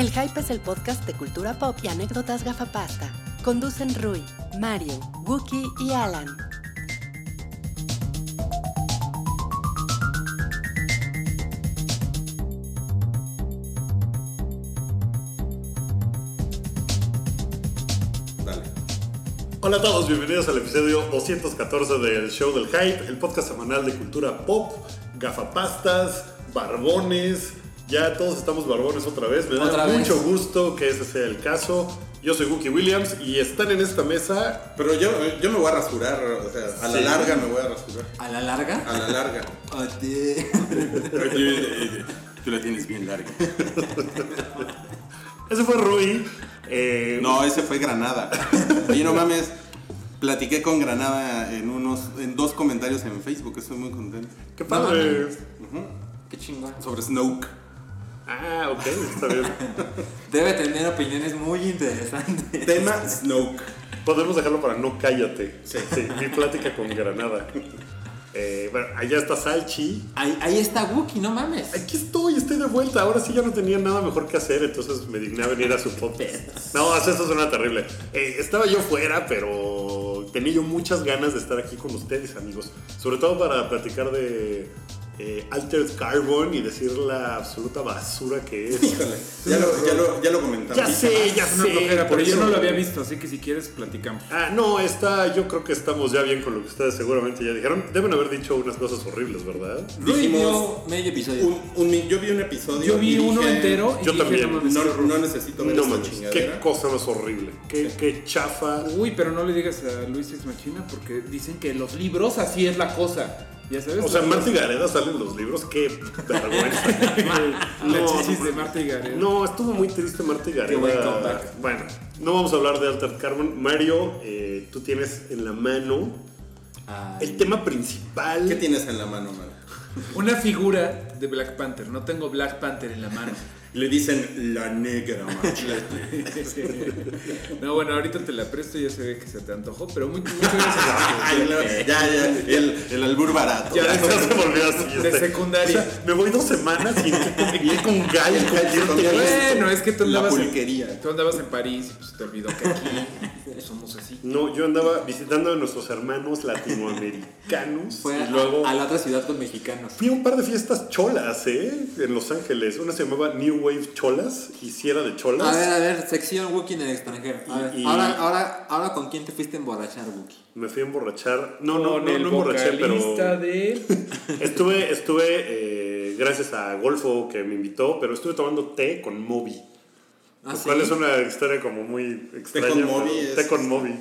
El Hype es el podcast de cultura pop y anécdotas gafapasta. Conducen Rui, Mario, Wookie y Alan. Dale. Hola a todos, bienvenidos al episodio 214 del Show del Hype, el podcast semanal de cultura pop, gafapastas, barbones. Ya todos estamos barbones otra vez. Me da Otra vez. mucho gusto que ese sea el caso. Yo soy Wookie Williams y están en esta mesa. Pero yo, yo me voy a rasurar, o sea, a la Sí. larga me voy a rasurar. ¿A la larga? A la larga. Tú la tienes bien larga. Ese fue Rui. eh, No, ese fue Granada. Oye, no mames. Platiqué con Granada en unos, en dos comentarios en Facebook, estoy muy contento. Qué padre. Qué chingón. Sobre Snoke. Ah, ok, está bien. Debe tener opiniones muy interesantes. Tema Snoke. Podemos dejarlo para no cállate. Sí. mi plática con Granada. Eh, bueno, allá está Salchi. Ahí, ahí está Wookie, no mames. Aquí estoy, estoy de vuelta. Ahora sí ya no tenía nada mejor que hacer, entonces me digné a venir a su podcast. No, eso suena terrible. Eh, estaba yo fuera, pero tenía yo muchas ganas de estar aquí con ustedes, amigos. Sobre todo para platicar de eh, Altered Carbon y decir la absoluta basura que es. Híjole. Ya lo, ya lo, ya lo comentamos. Ya sé, ya Una sé. flojera, pero yo no lo había visto, así que si quieres platicamos. Ah, no, está, yo creo que estamos ya bien con lo que ustedes seguramente ya dijeron. Deben haber dicho unas cosas horribles, ¿verdad? Rui Dijimos vio medio episodio. un, un mi- yo vi un episodio. Yo vi y uno dije, entero y yo dije, también. no No, necesito ver No esta manches, qué cosa más horrible. Qué, qué chafa. Uy, pero no le digas a Luis Ex Machina porque dicen que los libros así es la cosa. Ya sabes. O sea, Marta y Gareda salen en los libros, qué vergüenza. La No, chichis de Marta y Gareth. No, estuvo muy triste Marta y Gareda. Qué buen comeback. Bueno, no vamos a hablar de Altered Carbon. Mario, eh, tú tienes en la mano Ay, el tema principal. ¿Qué tienes en la mano, man? Una figura de Black Panther. No tengo Black Panther en la mano. Le dicen la negra machete. No, bueno, ahorita te la presto y ya se ve que se te antojó, pero muy- muchas gracias. Ay, no, ya, ya, el, el albur barato. Ya, Ya se volvió así. De este. secundaria. O sea, me voy dos semanas y y con Gal y con Con Kirk. Gal. Bueno, es que tú La andabas, en, pulquería. tú andabas en París y pues te olvidó que aquí somos así. No, yo andaba visitando a nuestros hermanos latinoamericanos. Fue y a- luego a, la otra ciudad con mexicanos. fui a un par de fiestas cholas, ¿eh? En Los Ángeles. Una se llamaba New Wave Cholas y si era de cholas. A ver, a ver, sección Wookie en el extranjero. A ver, Y- y- ahora, ahora, ahora, ¿con quién te fuiste a emborrachar, Wookie? Me fui a emborrachar. No, no, Con no, el no emborraché, pero. de... Estuve, estuve eh, gracias a Golfo que me invitó, pero estuve tomando té con Moby. Ah, lo ¿sí? cual es una historia como muy extraña. con pero- Moby Té con Moby.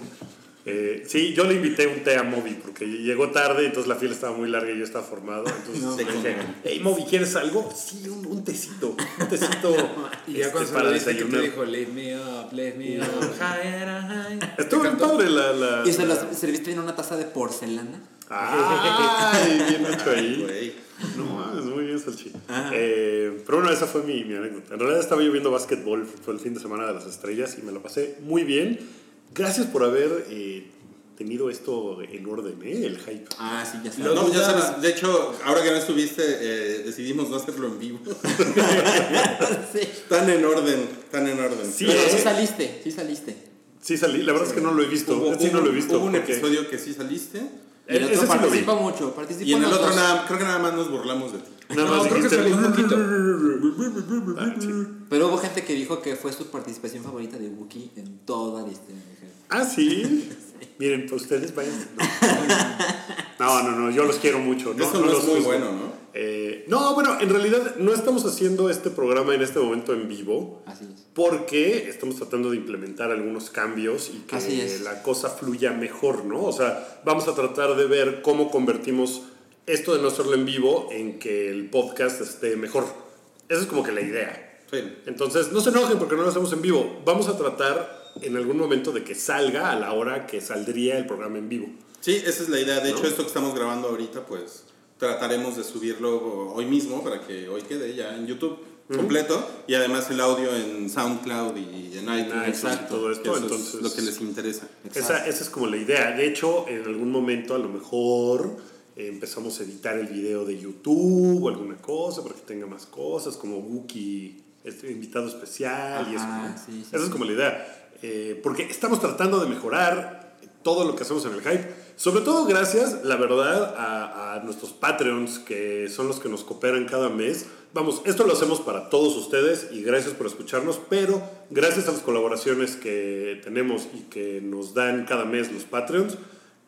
Eh, sí, yo le invité un té a Moby porque llegó tarde, entonces la fila estaba muy larga y yo estaba formado. Entonces No, le dije, hey Moby, ¿quieres algo? Sí, un, un tecito. Un tecito Y ya este, cuando se para lo diste, ¿qué te desayunar. dijo? Leave me up, leave me up. Estuvo bien padre la. la ¿Y se los serviste en una taza de porcelana? Ay, bien hecho ahí. No mames, muy bien, Salchi. Ajá. Eh, pero bueno, esa fue mi, mi anécdota. En realidad estaba yo viendo básquetbol, fue el fin de semana de las estrellas y me lo pasé muy bien. Gracias por haber eh, tenido esto en orden, ¿eh? El hype. Ah, sí, ya No, sabes. ya sabes, de hecho, ahora que no estuviste, eh, decidimos no hacerlo en vivo. sí. Tan en orden, tan en orden. Sí, Pero ¿eh? sí saliste, sí saliste. Sí salí, la verdad es que no lo he visto. Hubo, sí no lo he visto. hubo un porque- episodio que sí saliste. Y el E- otro sí participa mucho, participa Y en el otro, nada, creo que nada más nos burlamos de ti. Nada No, más creo que salí un poquito. Ah. Pero hubo gente que dijo que fue su participación favorita de Wookiee en toda la historia. Ah, sí. Miren, pues ustedes vayan. No. no, no, no, yo los quiero mucho. No, Eso no, los es muy juzgo. bueno, ¿no? Eh, no, bueno, en realidad no estamos haciendo este programa en este momento en vivo. Así es. Porque estamos tratando de implementar algunos cambios y que la cosa fluya mejor, ¿no? O sea, vamos a tratar de ver cómo convertimos esto de no hacerlo en vivo en que el podcast esté mejor. Esa es como que la idea. Sí. Entonces, no se enojen porque no lo hacemos en vivo. Vamos a tratar en algún momento de que salga a la hora que saldría el programa en vivo. Sí, esa es la idea. De hecho, ¿No? esto que estamos grabando ahorita, pues trataremos de subirlo hoy mismo para que hoy quede ya en YouTube completo y además el audio en SoundCloud y en iTunes. Exacto, todo esto, Eso es entonces- lo que les interesa. Esa, esa es como la idea. De hecho, en algún momento a lo mejor eh, empezamos a editar el video de YouTube o alguna cosa para que tenga más cosas, como Wookiee este, invitado especial y eso. Ajá, ¿no? sí, sí, Esa es sí. como la idea. Eh, porque estamos tratando de mejorar todo lo que hacemos en el hype. Sobre todo gracias, la verdad, a, a nuestros Patreons, que son los que nos cooperan cada mes. Vamos, esto lo hacemos para todos ustedes y gracias por escucharnos, pero gracias a las colaboraciones que tenemos y que nos dan cada mes los Patreons,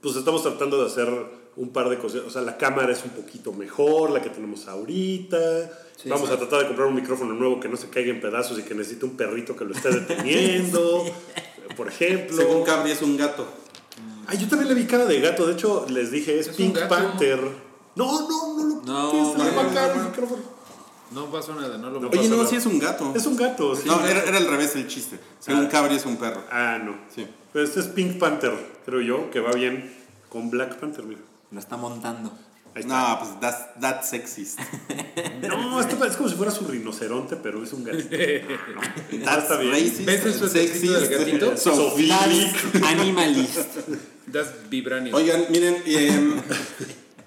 pues estamos tratando de hacer un par de cosas. O sea, la cámara es un poquito mejor, la que tenemos ahorita. Sí, Vamos sí. a tratar de comprar un micrófono nuevo que no se caiga en pedazos y que necesite un perrito que lo esté deteniendo, por ejemplo. Según Cabri es un gato. Ay, yo también le vi cara de gato. De hecho, les dije, es, Pink. Panther. No, no, no lo No, se le va a no, caer no, el no. micrófono. No pasó nada, no lo No Oye, no, nada. sí es un gato. Es un gato, sí. No, era, era al revés el chiste. Según Cabri es un perro. Ah, no. Sí. Pero este es Pink Panther, creo yo, que va bien con Black Panther, mira. Lo está montando. No, pues that's, that's sexist. No, este es como si fuera su rinoceronte, pero es un gatito. No, That's está bien. racist. ¿Ves el suétercito del gatito? That's animalist. Das vibranium. Oigan, miren, eh,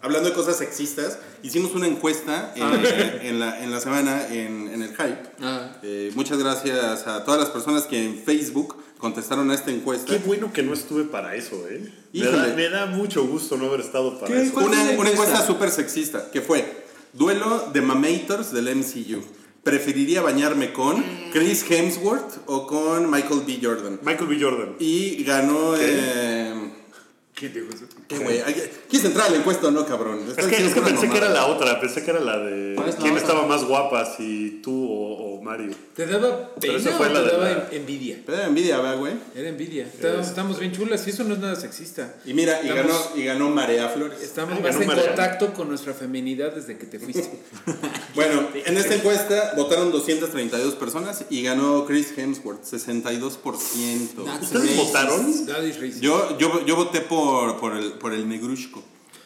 hablando de cosas sexistas, hicimos una encuesta eh, en, la, en la semana en, en el Hype. Ah. Eh, muchas gracias a todas las personas que en Facebook contestaron a esta encuesta. Qué bueno que no estuve para eso, ¿eh? Me da, me da mucho gusto no haber estado para ¿Qué? eso. ¿Cuál Una, encuesta? súper sexista, que fue duelo de mamators del MCU. ¿Preferiría bañarme con Chris Hemsworth o con Michael B. Jordan? Michael B. Jordan. Y ganó... Eh, ¿Qué dijo eso? ¿Qué güey? ¿Quieres entrar a la encuesta o no, cabrón? Es que, es que diciendo pensé que era la otra, pensé que era la de ¿Cuál es la quién estaba más guapa, si tú o, o Mario. ¿Te daba pena fue o la te de daba la- en- envidia? Pero era envidia, ¿verdad, güey? Era envidia. Estamos, estamos bien chulas y eso no es nada sexista. Y mira, y ganó, y ganó Marea Flores. Estamos Ah, más ganó en contacto con nuestra feminidad desde que te fuiste. Bueno, en esta encuesta votaron 232 personas y ganó Chris Hemsworth, 62%. That's ¿Ustedes votaron? That is racist. Yo, yo, yo voté por, por, el, por el negrushko.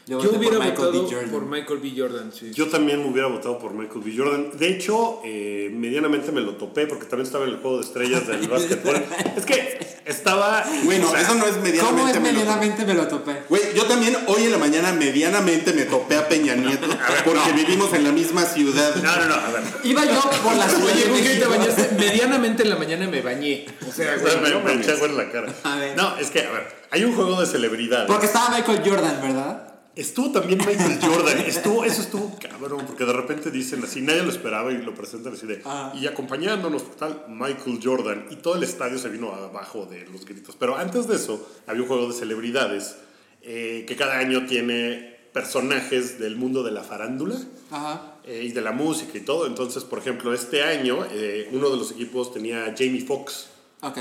Yo, hubiera por Michael B. votado Jordan. por Michael B. Jordan, sí. Yo también me hubiera votado por Michael B. Jordan. De hecho, eh, medianamente me lo topé porque también estaba en el juego de estrellas del básquetbol. es que estaba. Bueno, o sea, eso no es medianamente. ¿Cómo es medianamente me lo topé? Güey, yo también hoy en la mañana medianamente me topé a Peña Nieto porque vivimos en la misma ciudad. No, no, no, a ver. Iba yo por la ciudad Oye, de ¿con qué te bañaste? Medianamente en la mañana me bañé. O sea, O güey, sea, me, no me mames. eché agua en la cara. A ver. No, es que, a ver, hay un juego de celebridades. Porque estaba Michael Jordan, ¿verdad? Estuvo también Michael Jordan. Estuvo, eso estuvo cabrón, porque de repente dicen así, nadie lo esperaba y lo presentan así de. Ah. Y acompañándonos, tal, Michael Jordan. Y todo el estadio se vino abajo de los gritos. Pero antes de eso, había un juego de celebridades eh, que cada año tiene personajes del mundo de la farándula Ajá. eh, y de la música y todo. Entonces, por ejemplo, este año, eh, uno de los equipos tenía a Jamie Foxx. Ok.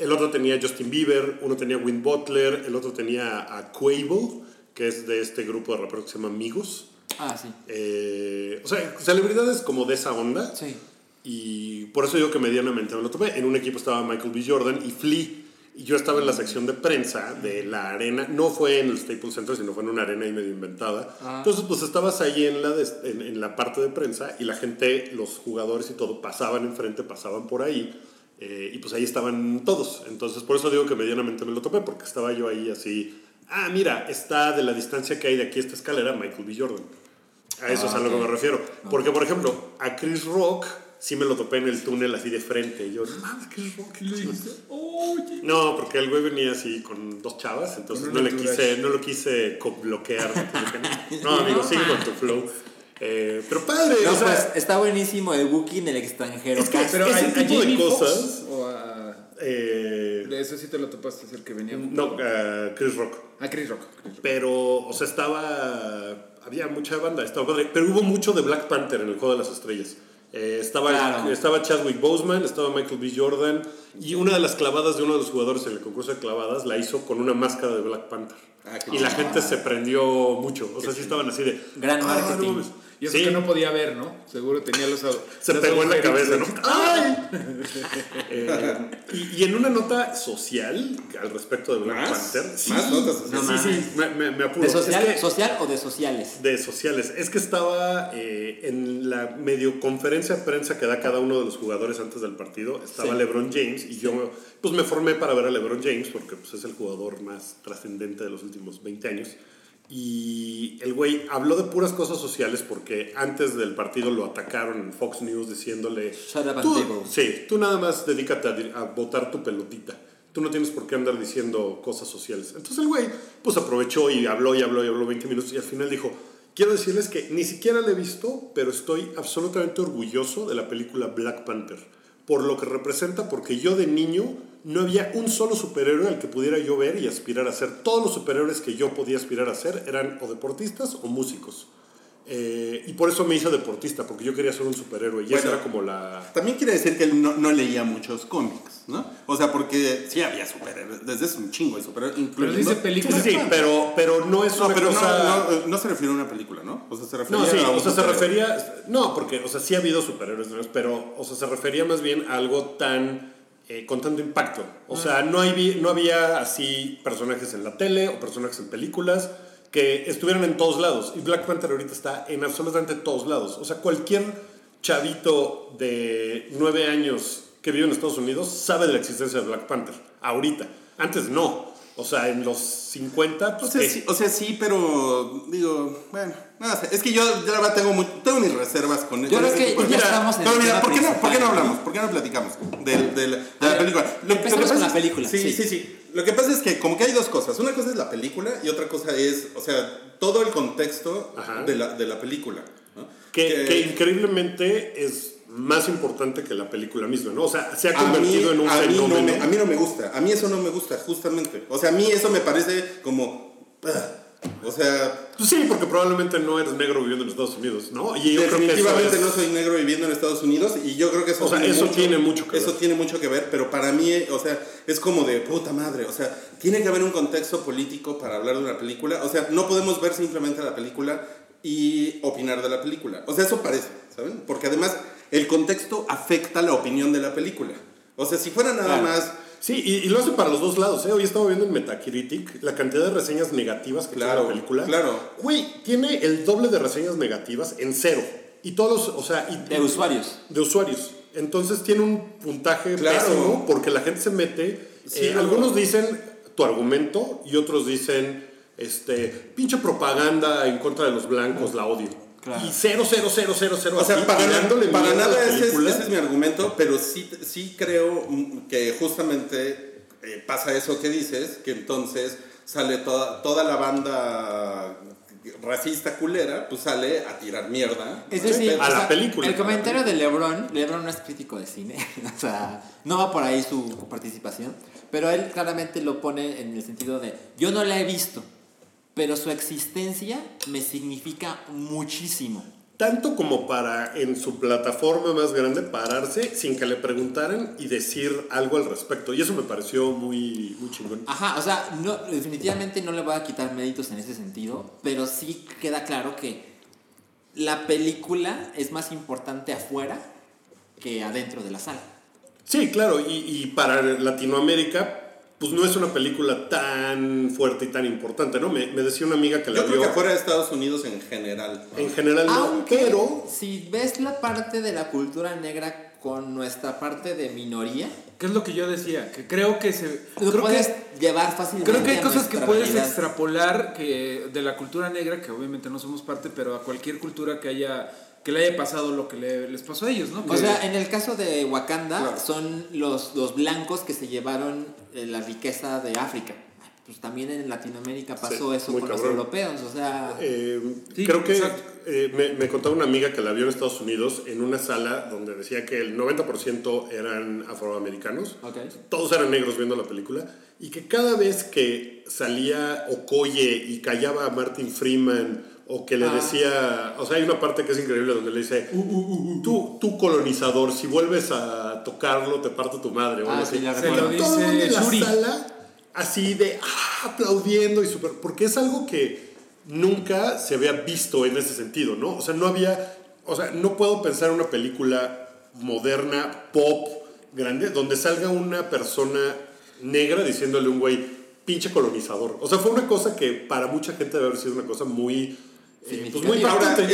El otro tenía a Justin Bieber, uno tenía a Win Butler, el otro tenía a Quavo, que es de este grupo de raperos que se llama Amigos. Ah, sí. Eh, o sea, celebridades como de esa onda. Sí. Y por eso digo que medianamente me lo topé. En un equipo estaba Michael B. Jordan y Flea. Y yo estaba en la sección de prensa de la arena. No fue en el Staples Center, sino fue en una arena ahí medio inventada. Ah. Entonces, pues estabas ahí en la, de- en, en la parte de prensa y la gente, los jugadores y todo, pasaban enfrente, pasaban por ahí. eh, y pues ahí estaban todos. Entonces, por eso digo que medianamente me lo topé, porque estaba yo ahí así. Ah, mira, está de la distancia que hay de aquí a esta escalera Michael B. Jordan. A eso es a lo que me refiero. Porque, por ejemplo, a Chris Rock sí me lo topé en el túnel así de frente. Y yo, no mames, Chris Rock. ¿qué le hizo?" No, porque el güey venía así con dos chavas, entonces no un le quise, no lo quise bloquear. No, amigo, sigue con tu flow. Eh, pero padre, No, o sea, pues está buenísimo el Wookiee en el extranjero. Es que-. Pero ese a tipo de Foxx cosas- o a... eh, De eso sí te lo topaste, es el que venía. no, eh, Chris Rock. A Chris Rock. Pero, o sea, estaba. Había mucha banda, estaba padre. Pero hubo mucho de Black Panther en el juego de las estrellas. Eh, estaba, Claro. estaba Chadwick Boseman, estaba Michael B. Jordan. Y una de las clavadas de uno de los jugadores en el concurso de clavadas la hizo con una máscara de Black Panther. Ah, y la gente se prendió mucho. O sea, sí estaban así de. Gran "Ah, marketing". no mames". Y eso Sí, que no podía ver, ¿no? Seguro tenía los... se los pegó en la cabeza, ¿no? ¡Ay! Eh, y, y en una nota social al respecto de Black ¿Más? Panther. Más notas sociales. Sí, No sí, me, me- me apuro. ¿De Es social, que- social o de sociales? de sociales. Es que estaba eh, en la medio conferencia de prensa que da cada uno de los jugadores antes del partido. Estaba Sí. LeBron James y yo pues me formé para ver a LeBron James porque pues, es el jugador más trascendente de los últimos 20 años. Y el güey habló de puras cosas sociales porque antes del partido lo atacaron en Fox News diciéndole... Shut up and "Tú- dribble". Sí, tú nada más dedícate a, a botar tu pelotita. Tú no tienes por qué andar diciendo cosas sociales. Entonces el güey pues aprovechó y habló y habló y habló 20 minutos y al final dijo, quiero decirles que ni siquiera la he visto, pero estoy absolutamente orgulloso de la película Black Panther. Por lo que representa, porque yo de niño no había un solo superhéroe al que pudiera yo ver y aspirar a ser. Todos los superhéroes que yo podía aspirar a ser eran o deportistas o músicos. Eh, y por eso me hice deportista, porque yo quería ser un superhéroe. Y esa Bueno. era como la... También quiere decir que él no, no leía muchos cómics, ¿no? O sea, porque sí había superhéroes, desde hace un chingo de superhéroes, Pero dice Sí, película. sí, sí, pero, pero no es No, una pero cosa... no, no, no se refiere a una película, ¿no? O sea, se refería No, sí, a un o sea, se refería. No, porque, o sea, sí ha habido superhéroes, pero, o sea, se refería más bien a algo tan. Eh, con tanto impacto. O sea, no, hay, no había así personajes en la tele o personajes en películas que estuvieran en todos lados. Y Black Panther ahorita está en absolutamente todos lados. O sea, cualquier chavito de nueve años que vive en Estados Unidos sabe de la existencia de Black Panther. Ahorita. Antes no. O sea, en los 50, O pues, sea, ¿qué? sí, o sea, sí, pero digo, bueno, no sé, es que yo ya la verdad tengo, muy- tengo mis reservas con Yo creo ese que ya Mira, estamos en pero mira, ¿por qué, no, ¿por qué no hablamos? ¿Por qué no platicamos del- del- de, la ver, película? empezamos pasa con la es- película, Sí, sí. sí, sí. Lo que pasa es que como que hay dos cosas. Una cosa es la película y otra cosa es, o sea, todo el contexto de la, de la película. ¿no? Que, que increíblemente es más importante que la película misma, ¿no? O sea, se ha A mí, convertido en un a mí no fenómeno. me, a mí no me gusta, a mí eso no me gusta, justamente. O sea, a mí eso me parece como... ah, O sea, Pues sí, porque probablemente no eres negro viviendo en Estados Unidos, ¿no? Y yo creo que eso definitivamente es- no soy negro viviendo en Estados Unidos y yo creo que eso, O sea, eso tiene mucho que eso ver. tiene mucho que ver, pero para mí, o sea, es como de puta madre, o sea, tiene que haber un contexto político para hablar de una película, o sea, no podemos ver simplemente la película y opinar de la película. O sea, eso parece, ¿saben? Porque además el contexto afecta la opinión de la película. O sea, si fuera nada Claro. más Sí, y, y lo hace para los dos lados, ¿eh? Hoy estaba viendo en Metacritic la cantidad de reseñas negativas que Claro, tiene la película. claro. Güey, tiene el doble de reseñas negativas en cero. Y todos, o sea... Y, De usuarios. de usuarios. Entonces tiene un puntaje Claro. pésimo porque la gente se mete. Sí, eh, no. algunos dicen tu argumento y otros dicen este pinche propaganda en contra de los blancos, la odio. Claro. Y cero, cero, cero, cero, cero. O sea, para, para nada ese es, película. ese es mi argumento, pero sí, sí creo que justamente eh, pasa eso que dices, que entonces sale toda, toda la banda racista culera, pues sale a tirar mierda. Es decir, a la sea, película. El comentario de LeBron, LeBron no es crítico de cine, o sea, no va por ahí su participación, pero él claramente lo pone en el sentido de, yo no la he visto, pero su existencia me significa muchísimo. Tanto como para en su plataforma más grande pararse sin que le preguntaran y decir algo al respecto. Y eso me pareció muy, muy chingón. Ajá, o sea, no, definitivamente no le voy a quitar méritos en ese sentido, pero sí queda claro que la película es más importante afuera que adentro de la sala. Sí, claro, y, y para Latinoamérica, pues no es una película tan fuerte y tan importante, ¿no? Me, me decía una amiga que la Yo creo vio que fuera de Estados Unidos en general. ¿no? en general, no, Aunque pero si ves la parte de la cultura negra con nuestra parte de minoría, ¿Qué es lo que yo decía? Que creo que se. lo creo puedes que, llevar fácilmente. creo que hay cosas que puedes realidad. extrapolar que de la cultura negra, que obviamente no somos parte, pero a cualquier cultura que haya que le haya pasado lo que le- les pasó a ellos, ¿no? O sea, en el caso de Wakanda, Claro. son los, los blancos que se llevaron eh, la riqueza de África. Pues también en Latinoamérica pasó Sí, eso con los cabrón. europeos, o sea... eh, Sí, creo que eh, me, me contaba una amiga que la vio en Estados Unidos en una sala donde decía que el 90% eran afroamericanos. ok. Todos eran negros viendo la película. Y que cada vez que salía Okoye y callaba a Martin Freeman o que le Ah. decía, o sea, hay una parte que es increíble donde le dice, tú, tú colonizador, si vuelves a tocarlo te parto tu madre. o Ah, así. la Se lo Todo el mundo dice en la Shuri. sala así de ah, aplaudiendo y súper, porque es algo que nunca se había visto en ese sentido, ¿no? O sea, no había, o sea, no puedo pensar en una película moderna, pop, grande, donde salga una persona negra diciéndole a un güey, pinche colonizador. O sea, fue una cosa que para mucha gente debe haber sido una cosa muy eh, pues muy ¿es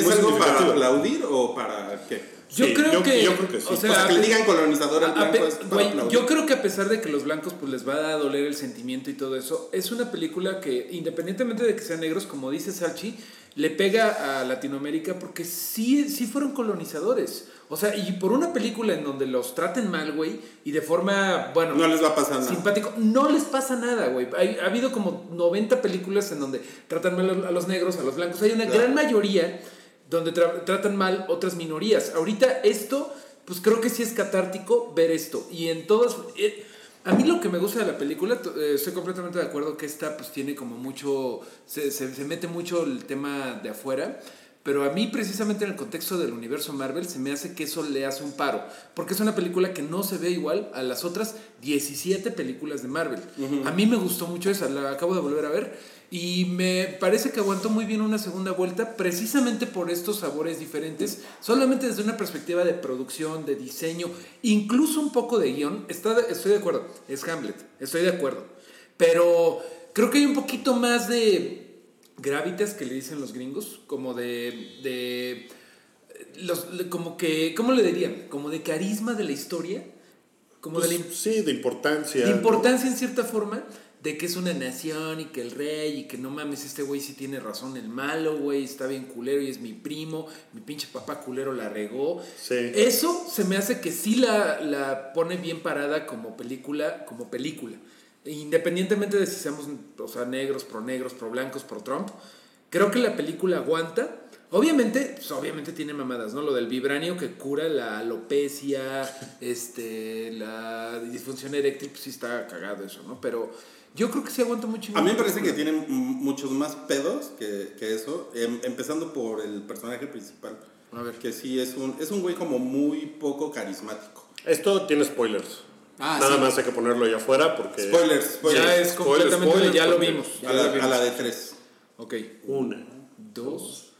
muy algo para aplaudir o para qué? Yo Sí, creo yo- que. yo creo que sí. O O sea, sea, que le digan colonizador al a- blanco a- es para aplaudir. yo creo que a pesar de que los blancos pues les va a doler el sentimiento y todo eso, es una película que independientemente de que sean negros, como dice Salchi, le pega a Latinoamérica porque sí, sí fueron colonizadores. O sea, y por una película en donde los traten mal, güey, y de forma, bueno, No les va a pasar nada. simpático, no les pasa nada, güey. Hay- Ha habido como 90 películas en donde tratan mal a los negros, a los blancos. Hay una Claro. gran mayoría donde tra- tratan mal otras minorías. Ahorita esto, pues creo que sí es catártico ver esto. Y en todas... eh, a mí lo que me gusta de la película, eh, estoy completamente de acuerdo que esta pues tiene como mucho, se, se, se mete mucho el tema de afuera, pero a mí precisamente en el contexto del universo Marvel se me hace que eso le hace un paro, porque es una película que no se ve igual a las otras 17 películas de Marvel. A mí me gustó mucho esa, la acabo de volver a ver y me parece que aguantó muy bien una segunda vuelta precisamente por estos sabores diferentes, solamente desde una perspectiva de producción, de diseño, incluso un poco de guion. Está estoy de acuerdo, es Hamlet, estoy de acuerdo. Pero creo que hay un poquito más de gravitas que le dicen los gringos, como de... de los, como que, ¿cómo le dirían? Como de carisma de la historia, como de la Pues, sí, de importancia. de importancia en cierta forma de que es una nación y que el rey y que no mames, este güey sí tiene razón, el malo, güey, está bien culero y es mi primo, mi pinche papá culero la regó. Sí. Eso se me hace que sí la, la pone bien parada como película, como película. Independientemente de si seamos, o sea, negros, pro negros, pro blancos, pro Trump, creo que la película aguanta. Obviamente, pues, obviamente tiene mamadas, ¿no? Lo del vibranio que cura la alopecia, este, la disfunción eréctil, pues sí está cagado eso, ¿no? Pero yo creo que sí aguanta mucho. A mí me parece que tiene muchos más pedos que, que eso, em- empezando por el personaje principal. A ver. Que sí es un, es un güey como muy poco carismático. Esto tiene spoilers. Ah, Nada sí. más hay que ponerlo allá afuera porque. Spoilers, spoilers. Ya es completamente, spoiler, ya lo vimos. ya a, lo la, vimos. a la de tres. Ok, Una. dos,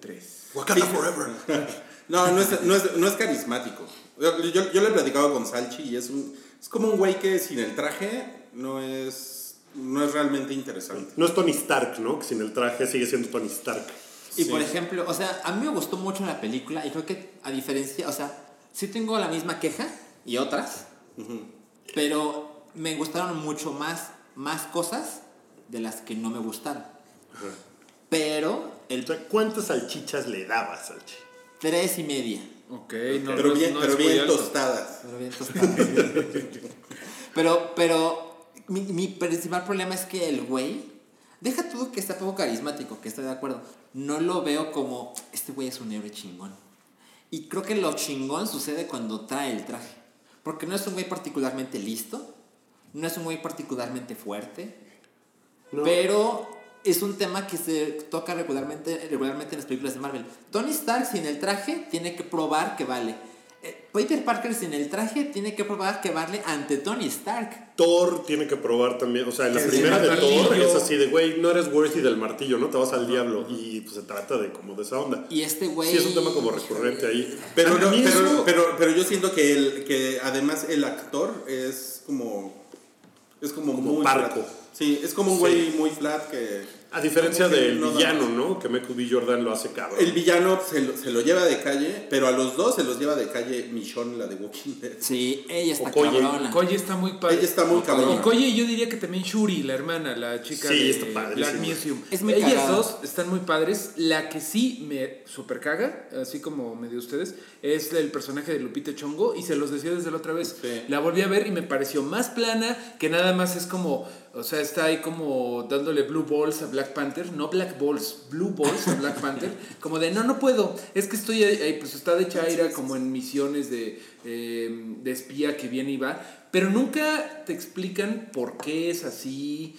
tres. Wakanda Forever. No, no es, no es, no es carismático. Yo, yo, yo le he platicado con Salchi y es, un, es como un güey que sin el traje no es, no es realmente interesante. No es Tony Stark, ¿no? Que sin el traje sigue siendo Tony Stark. Y Sí. por ejemplo, o sea, a mí me gustó mucho la película y creo que a diferencia, o sea, sí tengo la misma queja y otras, pero me gustaron mucho más, más cosas de las que no me gustaron. Pero el O sea, ¿cuántas salchichas le dabas, Salchi? tres y media. Ok, no, pero no- bien, no pero bien tostadas. Pero bien tostado. pero, pero mi, mi principal problema es que el güey, deja todo que está poco carismático, que estoy de acuerdo. No lo veo como, este güey es un héroe chingón. Y creo que lo chingón sucede cuando trae el traje. Porque no es un güey particularmente listo, no es un güey particularmente fuerte, No. pero es un tema que se toca regularmente, regularmente en las películas de Marvel. Tony Stark sin el traje tiene que probar que vale. Eh, Peter Parker sin el traje tiene que probar que vale ante Tony Stark. Thor tiene que probar también. O sea, en la primera de. Thor es así de, güey, no eres worthy del martillo, ¿no? Te vas al diablo. Y pues se trata de como de esa onda. Y este güey... Sí, es un tema como recurrente ahí. Pero, A no, pero, pero, pero yo siento que, el, que además el actor es como. Es como, Como muy parco. flat. Sí, es como un Sí. güey muy flat que. A diferencia del no villano. ¿no? Que Michael B. Jordan lo hace cabrón. El villano se lo, se lo lleva de calle, pero a los dos se los lleva de calle Michonne, la de Walking Dead. Sí, ella está Okoye. cabrona. Koye está muy padre. Ella está muy cabrona. Y Koye, yo diría que también Shuri, la hermana, la chica Sí, de está padrísima. Black Museum. Es muy Ellas cagada. dos están muy padres. La que sí me super caga, así como me dio ustedes, es el personaje de Lupita Chongo. Y se los decía desde la otra vez. Sí. La volví a ver y me pareció más plana, que nada más es como, o sea, está ahí como dándole blue balls a Black Panther. No black balls, blue balls a Black Panther. Como de, no, no puedo. Es que estoy ahí, pues está de Chaira como en misiones de, eh, de espía que viene y va. Pero nunca te explican por qué es así,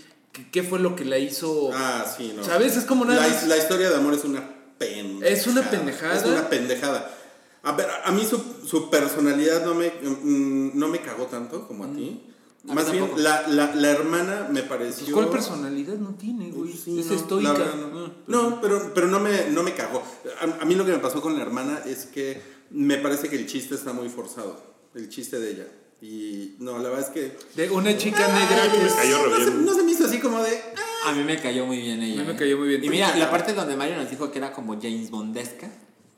qué, fue lo que la hizo. Ah, sí, no. ¿Sabes? Es como nada La, historia de amor es una pendejada. Es una pendejada. Es una pendejada. A, ver, a mí su, su personalidad no me, mm, no me cagó tanto como a ti. A Más bien, la, la, la hermana me pareció... Pues, ¿Cuál personalidad no tiene, güey? Sí, es no, estoica. verdad no. Ah, No, pero, pero no, me, no me cagó. A, a mí lo que me pasó con la hermana es que me parece que el chiste está muy forzado. El chiste de ella. Y no, la verdad es que... De una chica negra que me cayó no, se, no se me hizo así como de... "Ah", A mí me cayó muy bien ella. A mí me cayó muy bien. Y mira, la parte donde Mario nos dijo que era como James Bondesca.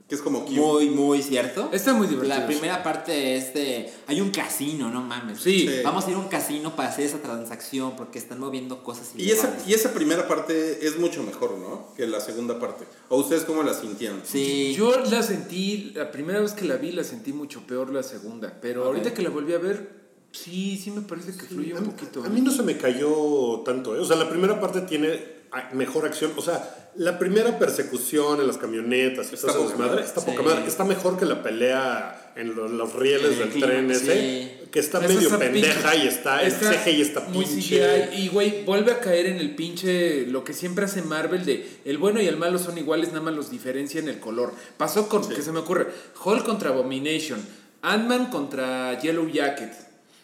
Que es como Q. Muy, muy cierto. Está muy divertido. La primera parte es de. Hay un casino, no mames. Sí. Sí. Vamos a ir a un casino para hacer esa transacción porque están moviendo cosas Y esa, y esa primera parte es mucho mejor, ¿no? Que la segunda parte. ¿O ustedes cómo la sintieron? Sí. Yo la sentí, la primera vez que la vi la sentí mucho peor la segunda, pero ahorita que la volví a ver, sí, sí me parece que fluye un poquito. A mí no se me cayó tanto, ¿eh? O sea, la primera parte tiene mejor acción. O sea, la primera persecución en las camionetas y Está poca madre. está Sí. poca madre. Está mejor que la pelea en lo- los rieles del clima, tren ese, sí. que está Esa medio está pendeja pinche- y está, el CGI está pinche. Y güey, vuelve a caer en el pinche, lo que siempre hace Marvel de el bueno y el malo son iguales, nada más los diferencia en el color. Pasó con, que se me ocurre, Hulk contra Abomination, Ant-Man contra Yellow Jacket,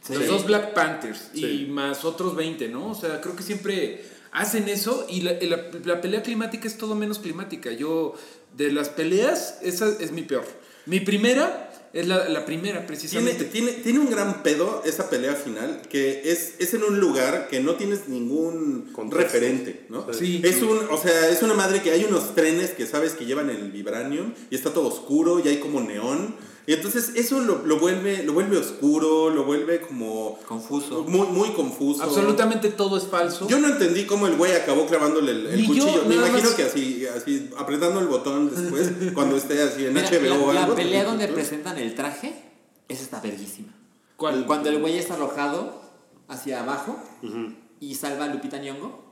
Sí. los dos Black Panthers y más otros 20, ¿no? O sea, creo que siempre hacen eso y la, la- la pelea climática es todo menos climática. Yo, de las peleas, esa es mi peor. Mi primera es la, la primera, Tiene, precisamente. tiene, tiene un gran pedo esa pelea final, que es, es en un lugar que no tienes ningún Contexto. referente, ¿no? Sí. Es un, o sea, es una madre que hay unos trenes que sabes que llevan el vibranium y está todo oscuro y hay como neón. Y entonces eso lo, lo vuelve, lo vuelve oscuro, lo vuelve como... Confuso. Muy, muy confuso. Absolutamente todo es falso. Yo no entendí cómo el güey acabó clavándole el, el Ni yo, cuchillo. Me imagino más. que así, así, apretando el botón después, cuando esté así en Mira, HBO o la, la algo. pelea donde presentan el traje, esa está verguísima. ¿Cuál? Cuando el güey es arrojado hacia abajo y salva a Lupita Nyong'o.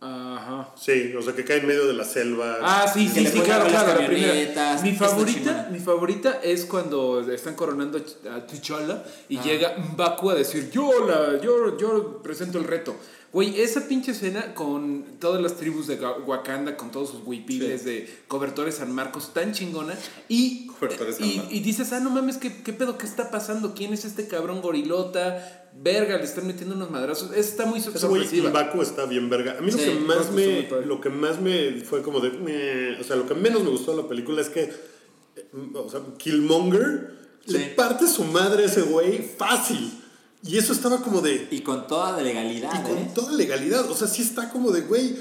Ajá. Sí, o sea, que cae en medio de la selva. Ah, sí, sí, sí, claro, claro, la primera. Mi favorita, mi favorita es cuando están coronando a T'Challa y Ah. llega Mbaku a decir, yo, la, yo, yo presento el reto. Güey, esa pinche escena con todas las tribus de Wakanda, con todos sus huipiles de cobertores San Marcos, tan chingona. Y, San y, y dices, ah, no mames, ¿qué, ¿qué pedo? ¿Qué está pasando? ¿Quién es este cabrón gorilota? Verga, le están metiendo unos madrazos. Está muy sorpresiva. Baku está bien verga. A mí lo Sí, que más me lo que más me fue como de meh, o sea, lo que menos me gustó de la película es que eh, o sea, Killmonger le Sí. parte su madre a ese güey fácil. Y eso estaba como de Y con toda legalidad, y con ¿eh? toda legalidad, o sea, sí está como de güey,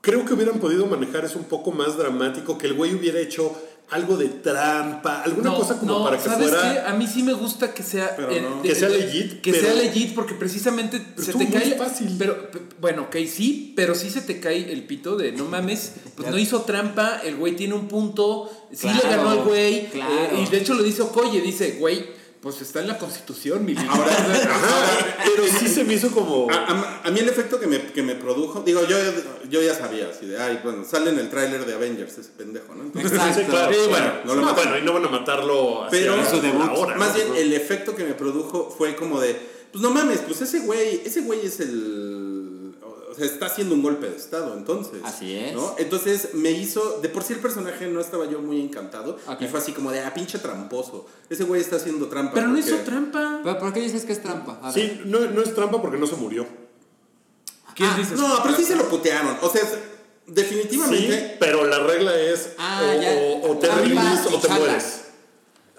creo que hubieran podido manejar eso un poco más dramático, que el güey hubiera hecho algo de trampa, alguna cosa como no, para que ¿sabes fuera qué? A mí sí me gusta que sea Pero eh, no. de- Que sea legit, que pero- sea legit porque precisamente se estuvo te muy cae fácil. pero bueno, ok, sí, pero sí se te cae el pito de no mames, pues no hizo trampa, el güey tiene un punto, sí le Claro, ganó al güey claro. eh, y de hecho lo dice Okoye, dice, güey, pues está en la Constitución, mi vida. Ajá, pero sí se me hizo como A, a- a mí el efecto que me, que me produjo, digo, yo, yo ya sabía, así de, ay, bueno, sale en el tráiler de Avengers ese pendejo, ¿no? Entonces, Exacto. Sí, claro. Sí, bueno, no lo no, bueno, y no van a matarlo hacia Pero- la Su debut. hora, más ¿no? bien el efecto que me produjo fue como de, pues no mames, pues ese güey, ese güey es el, o sea, está haciendo un golpe de estado, entonces. Así es. ¿no? Entonces me hizo, de por sí el personaje no estaba yo muy encantado y fue así como de, ah, pinche tramposo, ese güey está haciendo trampa. Pero no hizo trampa. ¿Pero por qué dices que es trampa? A ver. Sí, no, no es trampa porque no se murió. ¿Quién Ah, dice? No, pero sí se lo putearon, o sea, definitivamente... Sí, pero la regla es Ah, o, ya. o- o te Trampa rindes o te mueres.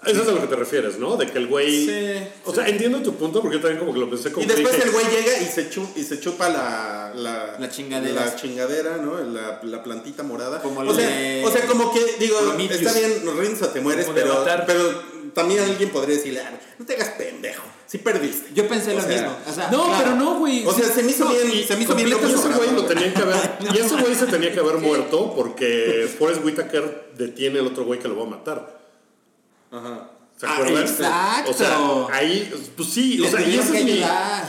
Eso es a lo que te refieres, ¿no? De que el güey... Sí, o sea, entiendo tu punto porque yo también como que lo pensé como Y después dije, el güey llega y se, chu- y se chupa la, la, La chingadera. la chingadera, ¿no? La, la plantita morada. Como o, sea, de o sea, como que, digo, está bien, o te mueres, Como pero, pero también alguien podría decirle, "Ah, no te hagas pendejo, sí perdiste. Yo pensé O lo sea, mismo. O sea, No, claro. pero no, güey. O sea, se me hizo No, bien, se me hizo bien Y ese güey lo güey. tenía que haber... Y ese güey se tenía que haber muerto porque Forrest Whitaker detiene al otro güey que lo va a matar. Ajá. ¿Se Ah, acuerdan? exacto. O sea, ahí, pues sí, o sea, y ese, es mi,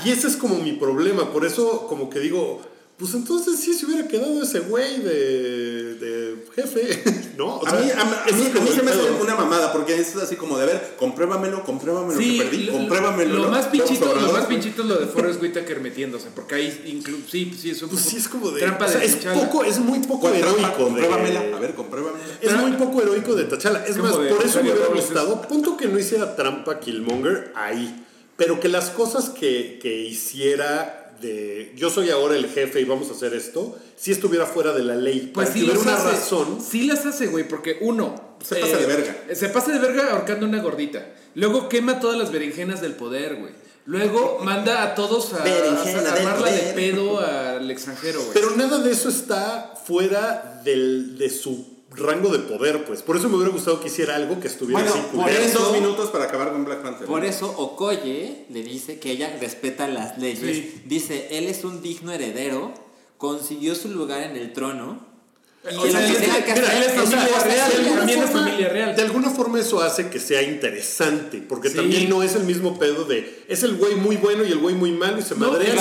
y ese es como mi problema. Por eso, como que digo, pues entonces sí se hubiera quedado ese güey de, de jefe, ¿no? O A sea, mí, a, mí- a ese mí- es a como mí el se me hace una mamada, porque es así como de, a ver, compruébamelo, compruébamelo Sí, que perdí, lo- compruébamelo. Lo ¿no? más pinchito, lo más pinchito es lo de Forrest Whitaker metiéndose, porque ahí inclu- sí, sí, es un Pues sí, es como de. trampa o sea, de es, poco, es muy poco heroico. de- Compruébamela, a ver, compruébamela. Es muy poco heroico de Tachala. Es más, de por eso me hubiera gustado. Punto que no hiciera trampa Killmonger ahí. Pero que las cosas que, que hiciera de yo soy ahora el jefe y vamos a hacer esto, si estuviera fuera de la ley. Pues para sí que hubiera las una hace. razón. Sí las hace, güey, porque uno... eh, Se pasa de verga. Se pasa de verga ahorcando una gordita. Luego quema todas las berenjenas del poder, güey. Luego manda a todos a, a armarla de pedo al extranjero, güey. Pero nada de eso está fuera del, de su rango de poder, pues. Por eso me hubiera gustado que hiciera algo que estuviera Bueno, así por eso- dos minutos para acabar con Black Panther. Por eso Okoye le dice que ella respeta las leyes. Sí. Dice, él es un digno heredero, consiguió su lugar en el trono. Y O sea, lo que él es- tenga que mira, hacer él es es familia una real, cosa él así. también es familia real. De alguna forma eso hace que sea interesante, porque Sí. también no es el mismo pedo de es el güey muy bueno y el güey muy malo y se No, madrea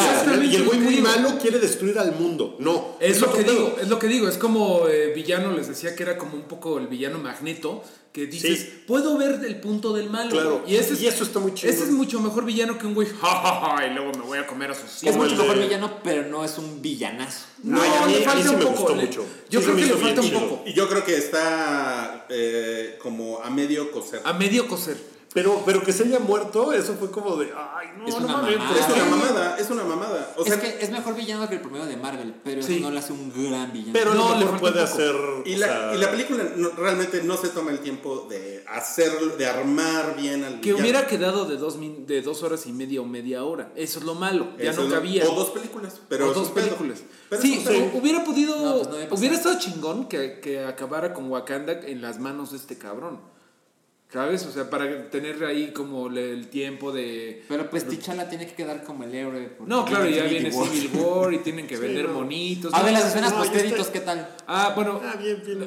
y el güey muy digo. malo quiere destruir al mundo. No, Es lo que pedo. digo, es lo que digo, es como eh, villano les decía que era como un poco el villano magneto, que dices, Sí. puedo ver el punto del malo. Claro, güey". y, ese es, y eso está muy chido. Ese es mucho mejor villano que un güey, ja, ja, ja, y luego me voy a comer a sus Es Como mucho mejor de- villano, pero no es un villanazo. No, Ay, a mí- le a mí falta sí un me poco. gustó le- mucho. Yo Sí, creo que le falta un poco. Y yo creo que está eh, como a medio coser. A medio coser. Pero, pero que se haya muerto, eso fue como de, ay, no, Es no una mames, mamada. Es una mamada, es una mamada. O sea, es que es mejor villano que el promedio de Marvel, pero Sí. eso no le hace un gran villano. Pero No, a le puede hacer. y la, sea, y la película no- realmente no se toma el tiempo de hacerlo, de armar bien al Que villano. hubiera quedado de dos, min- de dos horas y media o media hora. Eso es lo malo. Ya Eso no cabía. O dos películas. Pero o dos películas. Pero sí, pero hubiera podido. No, pues no hubiera estado chingón que, que acabara con Wakanda en las manos de este cabrón. ¿Sabes? O sea, para tener ahí como el tiempo de. Pero pues T'Challa tiene que quedar como el héroe. No, claro, ya viene War. Civil War y tienen que vender no. monitos. A ¿no? ver, las escenas No, postcréditos, está. ¿qué tal? Ah, bueno. Ah, bien, bien,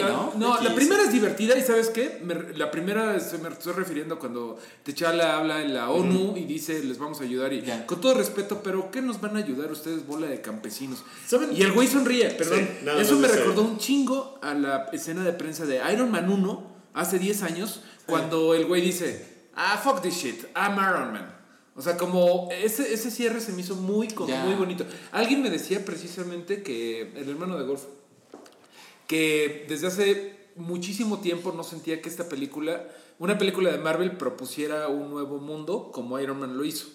La- ¿no? no, la X. primera es divertida y ¿sabes qué? Me- la primera se me estoy refiriendo cuando Techala habla en la ONU y dice les vamos a ayudar y Ya. con todo respeto, pero ¿qué nos van a ayudar ustedes, bola de campesinos? ¿Saben? Y el güey sonríe, perdón. Sí, nada Eso me recordó un chingo a la escena de prensa de Iron Man 1 hace 10 años cuando el güey dice, ah, fuck this shit, I'm Iron Man. O sea, como ese, ese cierre se me hizo muy, muy bonito. Alguien me decía precisamente que el hermano de Golf, que desde hace muchísimo tiempo no sentía que esta película, una película de Marvel propusiera un nuevo mundo como Iron Man lo hizo.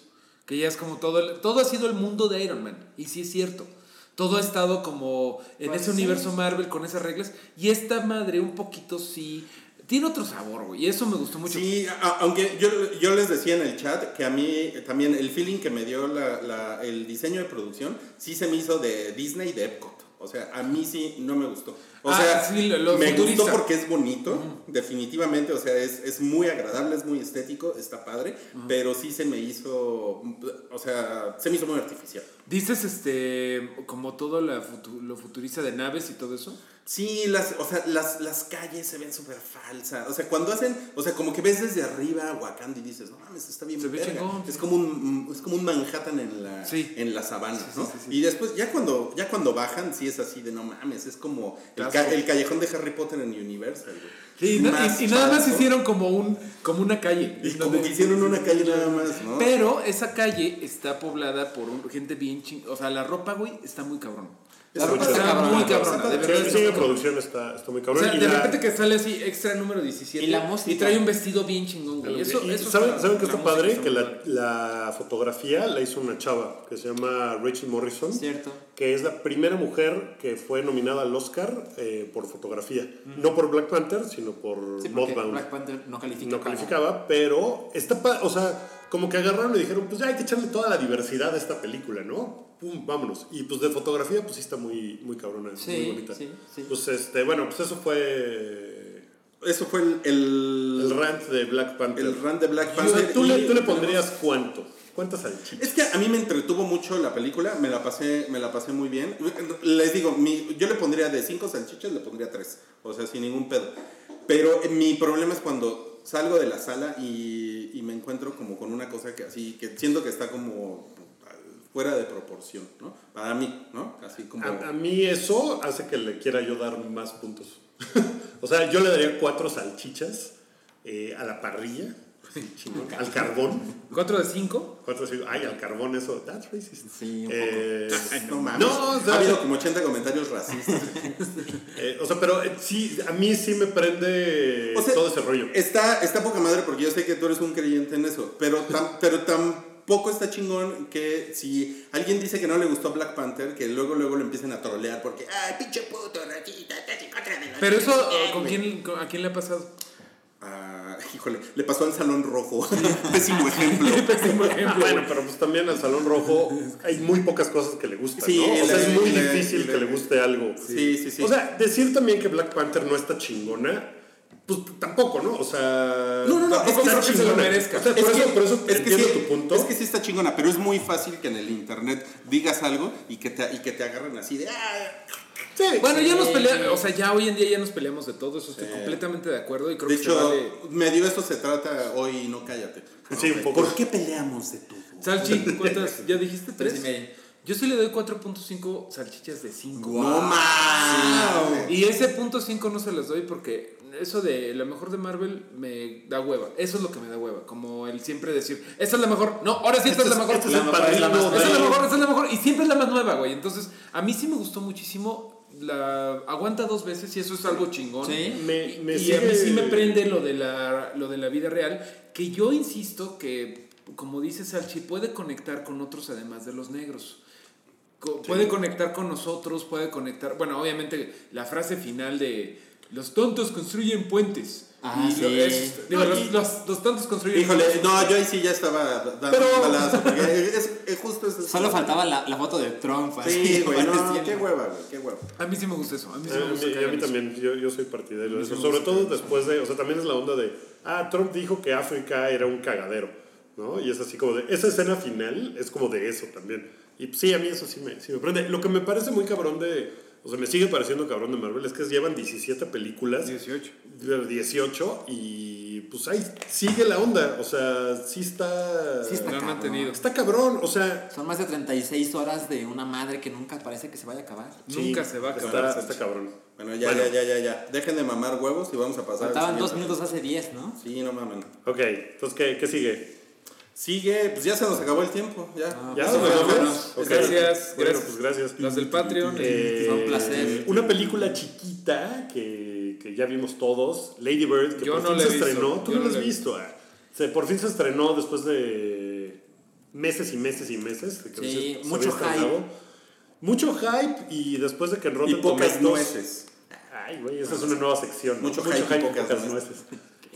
Que ya es como todo, el- todo ha sido el mundo de Iron Man. Y sí es cierto. Todo ha estado como en Pues ese universo Marvel con esas reglas. Y esta madre un poquito sí... Tiene otro sabor, güey. Y eso me gustó mucho. Sí, a- aunque yo, yo les decía en el chat que a mí también el feeling que me dio la- la- el diseño de producción sí se me hizo de Disney de Epcot. O sea, a mí sí no me gustó. O Ah, sea, sí, lo- lo me futurista. gustó porque es bonito, definitivamente. O sea, es, es muy agradable, es muy estético, está padre. Pero sí se me hizo, o sea, se me hizo muy artificial. Dices, este, como todo la lo futurista de naves y todo eso. Sí, las, o sea, las, las calles se ven súper falsas. O sea, cuando hacen, o sea, como que ves desde arriba Wakanda y dices, no mames, está bien Se ve verga". chingón, Es como un es como un Manhattan en la Sí. en la sabana, Sí, ¿no? sí. Y después ya cuando ya cuando bajan sí es así de no mames, es como el, Tasco. ca- el callejón de Harry Potter en Universal, güey. Y, y nada más hicieron como un como una calle. y como que hicieron una calle nada más, ¿no? Pero esa calle está poblada por un- gente bien ching... O sea, la ropa, güey, está muy cabrón. La Está ropa muy está cabrón. muy Está cabrona, de verdad. el diseño de producción está, está muy O cabrón. sea, y de la- repente que sale así extra número 17 Y la música. y trae un vestido bien chingón, güey. Eso, y eso ¿Saben, ¿saben qué la está padre? está Que la, la fotografía la hizo una chava que se llama Rachel Morrison. Cierto. que es la primera mujer que fue nominada al Oscar eh, por fotografía. No por Black Panther, sino por Sí. Black Panther no no para- calificaba, pero está o sea, como que agarraron y dijeron, pues ya hay que echarle toda la diversidad a esta película, ¿no? Pum, vámonos. Y pues de fotografía, pues sí está muy, muy cabrona, Sí, muy bonita. sí, sí. Pues este, bueno, pues eso fue Eso fue el el, el rant de Black Panther. el run de Black Yo- Panther. ¿Tú, le, tú le tenemos- pondrías cuánto? ¿Cuántas salchichas? Es que a mí me entretuvo mucho la película, me la pasé, me la pasé muy bien. Les digo, mi- yo le pondría de cinco salchichas, le pondría tres, o sea, sin ningún pedo. Pero eh, mi problema es cuando salgo de la sala y, me encuentro como con una cosa que así, que siento que está como fuera de proporción, ¿no? Para mí, ¿no? Así como... A, mí eso hace que le quiera yo dar más puntos. o sea, yo le daría cuatro salchichas eh, a la parrilla, al carbón. ¿Cuatro de cinco? Cuatro así, ay, al carbón, eso, that's racist. Sí, un Eh, no mames. No, o sea- ha habido como 80 comentarios racistas. eh, o sea, pero eh, sí, a mí sí me prende O sea, todo ese rollo. Está, está poca madre porque yo sé que tú eres un creyente en eso, pero, tam- pero tampoco está chingón que si alguien dice que no le gustó Black Panther, que luego luego lo empiecen a trolear porque, ay, pinche puto, racista, estás en contra de los Pero eso, negros". ¿con quién, con- ¿a quién le ha pasado? Ah, híjole, le pasó al Salón Rojo. Pésimo ejemplo. Pésimo ejemplo. Bueno, pero pues también al Salón Rojo hay muy pocas cosas que le gustan, Sí, ¿no? O sea, es muy difícil que le guste algo. Sí, sí, sí. O sea, decir también que Black Panther no está chingona, pues tampoco, ¿no? O sea, No, no, no, es que que se lo merezca. O sea, Es por, que- eso, por eso es que entiendo sí, tu punto. Es que sí está chingona, pero es muy fácil que en el internet digas algo y que te, y que te agarren así de. "Ah". Sí, Bueno, ya nos peleamos, o sea, ya hoy en día ya nos peleamos de todo, eso estoy completamente de acuerdo y creo De que hecho, se vale. medio esto se trata hoy y no cállate. Sí, un poco. ¿Por qué peleamos de todo? Salchi, ¿cuántas? ¿Ya dijiste Tres tres? y medio. Yo sí le doy 4.5 salchichas de 5. No mames. Y ese punto 5 no se los doy porque eso de la mejor de Marvel me da hueva. Eso es lo que me da hueva. Como el siempre decir, esta es la mejor. No, ahora sí esta es la mejor. este es La- padrino esta es la mejor, esta es la mejor. Y siempre es la más nueva, güey. Entonces, a mí sí me gustó muchísimo. La aguanta dos veces y eso es algo chingón. Sí. Me- me y a mí sí me prende lo de la lo de la vida real, que yo insisto que como dice Salchi puede conectar con otros además de los negros. Co- Puede conectar con nosotros, puede conectar, bueno, obviamente la frase final de los tontos construyen puentes. Ah, Y lo- sí. es- digo, No, los, y- los- los tontos construyen Híjole, no, yo ahí sí ya estaba dando Pero- un balazo. Porque es, es justo eso. Solo faltaba la, la foto de Trump. así, Sí, güey, no, apareciendo. qué hueva, güey, qué hueva. A mí sí me gusta eso, a mí sí Eh, me gusta a mí hagan eso. también, yo, yo soy partidario de eso. Sobre todo después de, o sea, también es la onda de, ah, Trump dijo que África era un cagadero, ¿no? Y es así como de, esa escena final es como de eso también. Y sí, a mí eso sí me, sí me prende. Lo que me parece muy cabrón de, o sea, me sigue pareciendo cabrón de Marvel es que llevan 17 películas, 18. de 18, y pues ahí sigue la onda, o sea, sí está... Sí está cabrón. mantenido. Está cabrón, o sea... Son más de 36 horas de una madre que nunca parece que se vaya a acabar. Nunca se va a acabar. Está, está cabrón. Bueno, ya, Bueno. ya, ya, ya, ya. Dejen de mamar huevos y vamos a pasar. al Faltaban dos minutos hace 10, ¿no? Sí, no mamen. Ok, entonces, ¿qué, qué sigue? Sigue, pues ya se nos acabó el tiempo. Ya. ¿Ya Ah, nos bueno, vamos? bueno. Ok. Gracias, Bueno, gracias. pues gracias. Los del Patreon. Eh, Fue un placer. Una película chiquita que, que ya vimos todos, Lady Bird, que Yo por no fin la se visto. estrenó. Tú Yo no la has he visto. ah. Se- por fin se estrenó después de meses y meses y meses. de que Sí, se- mucho había estrenado. Mucho hype y después de que en Y Rotten pocas Tomatoes- nueces. Ay, güey, esa es una nueva sección. ¿no? Mucho hype y pocas nueces. nueces.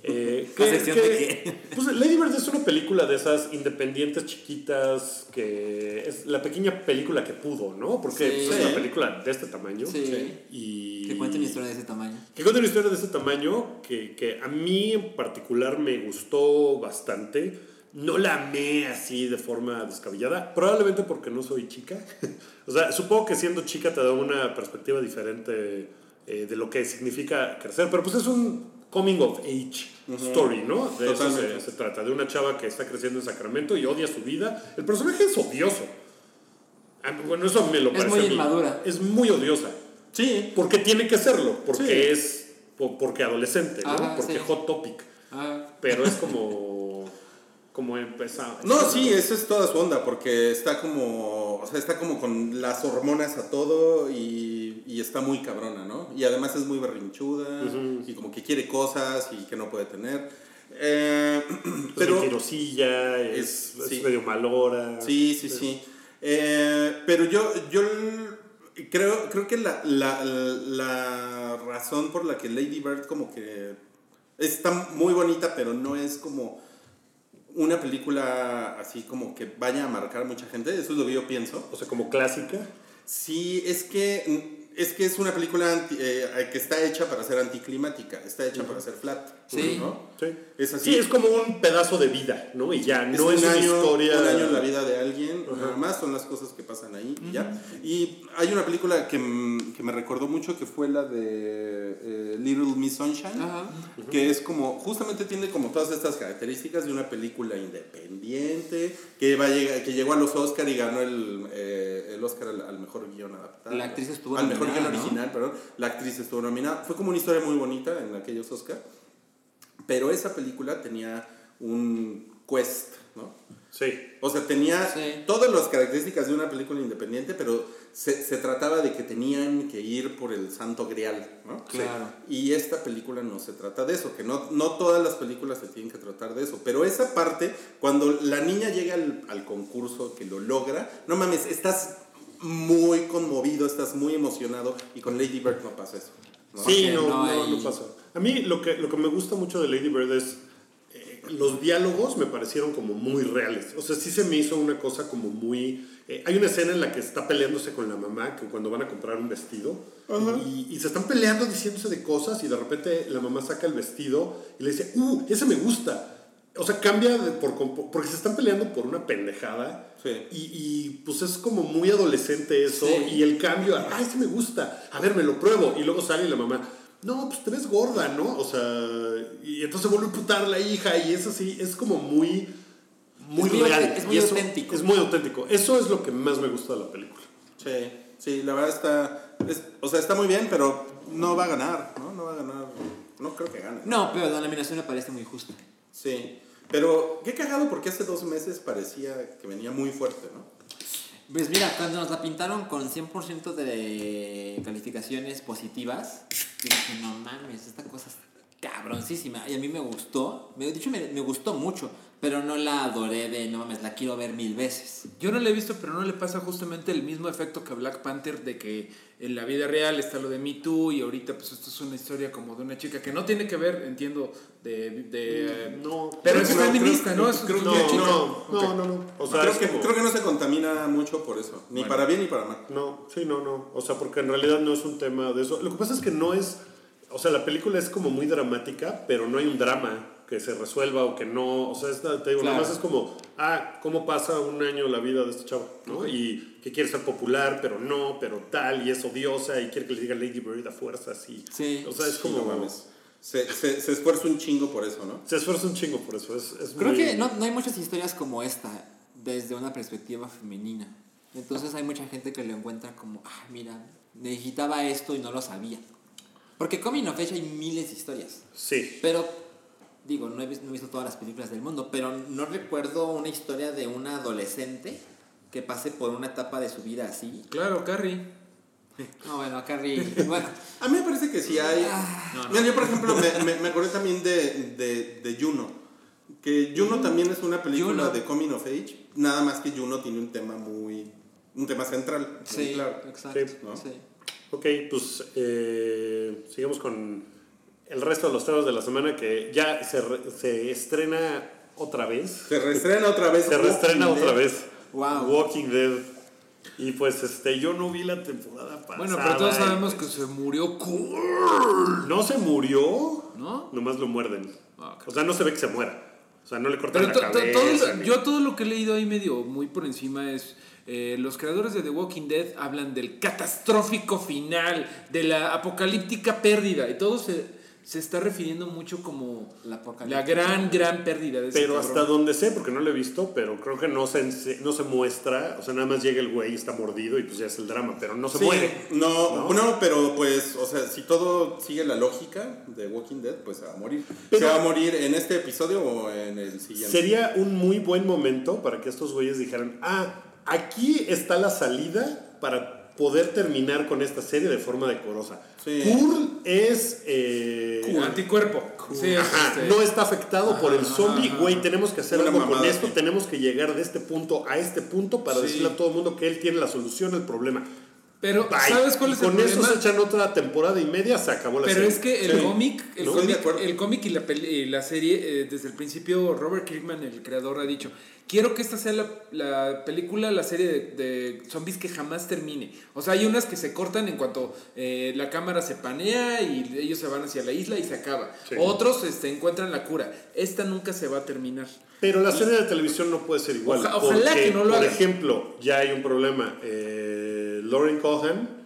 Eh, ¿La que- sección que- de qué? Pues Lady Bird es una película de esas independientes chiquitas que es la pequeña película que pudo, ¿no? Porque Sí. pues, es una película de este tamaño. Sí. Y Que cuente una historia de ese tamaño. que cuenta una historia de este tamaño que, que a mí en particular me gustó bastante. No la amé así de forma descabellada, probablemente porque no soy chica. o sea, supongo que siendo chica te da una perspectiva diferente eh, de lo que significa crecer, pero pues es un coming of age story, ¿no? De eso Totalmente. se, se trata, de una chava que está creciendo en Sacramento y odia su vida. El personaje es odioso. A mí- Bueno, eso me lo Es parece. muy a mí. inmadura. Es muy odiosa. Sí. Porque tiene que serlo, porque Sí. es po- porque adolescente, ¿no? Ajá, porque sí. hot topic. Ah, Pero es como como empezado. No, sí, esa es toda su onda, porque está como, o sea, está como con las hormonas a todo y, y está muy cabrona, ¿no? Y además es muy berrinchuda y como que quiere cosas y que no puede tener. Eh, pero pero... es, es- es medio malora. Sí, sí, sí. Eh, pero yo, yo l- creo, creo que la, la, la razón por la que Lady Bird como que está muy bonita, pero no es como una película así como que vaya a marcar a mucha gente, eso es lo que yo pienso. O sea, como clásica. Sí, es que es que es una película anti- eh, que está hecha para ser anticlimática, está hecha para ser flat. Sí. ¿no? Sí. Es así. Sí, es como un pedazo de vida, ¿no? Y ya, Es no un es una año, historia. un año en la vida de alguien, nada más son las cosas que pasan ahí y ya. Y hay una película que, m- que me recordó mucho que fue la de eh, Little Miss Sunshine, Ajá. que es como, justamente tiene como todas estas características de una película independiente, que, va a llegar, que llegó a los Oscar y ganó el, eh, el Oscar al, al mejor guion adaptado. La actriz estuvo Al mejor nominada, guion ¿no? original, perdón. La actriz estuvo nominada. Fue como una historia muy bonita en aquellos Oscar. Pero esa película tenía un quest, ¿no? Sí. O sea, tenía Sí. todas las características de una película independiente, pero se, se trataba de que tenían que ir por el santo grial, ¿no? Claro. Y esta película no se trata de eso, que no, no todas las películas se tienen que tratar de eso. Pero esa parte, cuando la niña llega al, al concurso, que lo logra, no mames, estás muy conmovido, estás muy emocionado, y con Lady Bird no pasa eso. ¿no? Sí, no, no no, no pasa. A mí lo que, lo que me gusta mucho de Lady Bird es eh, los diálogos me parecieron como muy reales. O sea, sí se me hizo una cosa como muy... eh, hay una escena en la que está peleándose con la mamá, que cuando van a comprar un vestido, y, y se están peleando diciéndose de cosas, y de repente la mamá saca el vestido y le dice, ¡uh, ese me gusta! O sea, cambia de- por, porque se están peleando por una pendejada. Sí. Y, y, pues es como muy adolescente eso. Sí. Y el cambio, a, ¡ay, ese me gusta! A ver, me lo pruebo. Y luego sale la mamá, no, pues te ves gorda, ¿no? O sea, y entonces vuelve a putar la hija y eso sí, es como muy, muy Es muy real. auténtico, es muy eso auténtico. Es muy auténtico. Eso es lo que más me gusta de la película. Sí, sí, la verdad está. es- o sea, está muy bien, pero no va a ganar, ¿no? No va a ganar. No creo que gane. No, pero la nominación me parece muy justa. Sí. Pero qué cagado porque hace dos meses parecía que venía muy fuerte, ¿no? Pues mira, cuando nos la pintaron con 100% de calificaciones positivas, dije, no mames, esta cosa es cabroncísima. Y a mí me gustó, de hecho me, me gustó mucho, pero no la adoré de, no mames, la quiero ver mil veces. Yo no la he visto, pero no le pasa justamente el mismo efecto que a Black Panther de que en la vida real está lo de Me Too y ahorita pues esto es una historia como de una chica que no tiene que ver, entiendo, de... de No, pero es feminista, creo- ¿no? Es creo- es no, no, no, no, no. O sea, creo, es que, como- creo que no se contamina mucho por eso. Ni para bien ni para mal. No, sí, no, no. O sea, porque en realidad no es un tema de eso. Lo que pasa es que no es. O sea, la película es como muy dramática, pero no hay un drama que se resuelva o que no. O sea, es, te digo, Claro. nada más es como, ah, ¿cómo pasa un año la vida de este chavo? ¿no? Y que quiere ser popular, pero no, pero tal, y es odiosa, y quiere que le diga Lady Bird a fuerzas. Y, Sí. O sea, es Sí, como. no mames. Se, se, se esfuerza un chingo por eso, ¿no? Se esfuerza un chingo por eso. Es, es Creo muy- que no, no hay muchas historias como esta desde una perspectiva femenina. Entonces hay mucha gente que lo encuentra como, ah, mira, necesitaba esto y no lo sabía. Porque Coming of Age hay miles de historias. Sí. Pero, digo, no he, visto, no he visto todas las películas del mundo, pero no recuerdo una historia de una adolescente que pase por una etapa de su vida así. Claro, Carrie. No, bueno, Carrie, bueno, A mí me parece que sí hay. No, no. Mira, yo por ejemplo me, me, me acordé también de, de, de Juno. Que Juno también es una película Juno. de Coming of Age. Nada más que Juno tiene un tema muy. Un tema central. sí, claro. exacto. Sí, ¿no? sí. Ok, pues eh, sigamos con el resto de los temas de la semana que ya se, re- se estrena otra vez. Se reestrena otra vez. Se reestrena Walking otra Dead. vez. Wow. Walking Dead. Y pues este, yo no vi la temporada pasada. Bueno, pero todos sabemos que se murió No se murió, ¿no? nomás lo muerden. Ah. O sea, no se ve que se muera. O sea, no le cortan Pero la cabeza. todo lo- ni- yo todo lo que he leído ahí medio muy por encima es eh, los creadores de The Walking Dead hablan del catastrófico final, de la apocalíptica pérdida y todo se, se está refiriendo mucho como La la gran, gran pérdida de ese Pero cabrón. hasta donde sé, porque no lo he visto, pero creo que no se, no se muestra. O sea, nada más llega el güey y está mordido y pues ya es el drama, pero no se Sí, muere. No, ¿No? no, pero pues, o sea, si todo sigue la lógica de Walking Dead, pues se va a morir. Pero- ¿Se va a morir en este episodio o en el siguiente? Sería un muy buen momento para que estos güeyes dijeran, ah, aquí está la salida para poder terminar con esta serie de forma decorosa. Sí. Kurl es... eh, Cu- anticuerpo. Sí, es, ajá, este, no está afectado por el zombie, güey, tenemos que hacer algo con esto, tenemos que llegar de este punto a este punto para Sí. decirle a todo el mundo que él tiene la solución al problema. Pero, Bye. ¿sabes cuál Y es el con problema? eso se echan otra temporada y media, se acabó la Pero serie. es que el Sí. cómic, el ¿No? Cómic, el cómic y la, peli- y la serie, eh, desde el principio, Robert Kirkman, el creador, ha dicho, quiero que esta sea la, la película, la serie de, de zombies que jamás termine. O sea, hay unas que se cortan en cuanto eh, la cámara se panea y ellos se van hacia la isla y se acaba. Sí. Otros este, encuentran la cura. Esta nunca se va a terminar. Pero la serie de televisión no puede ser igual. Oja- ojalá porque, que no lo Por hagan. ejemplo, ya hay un problema. Eh, Lauren Cohan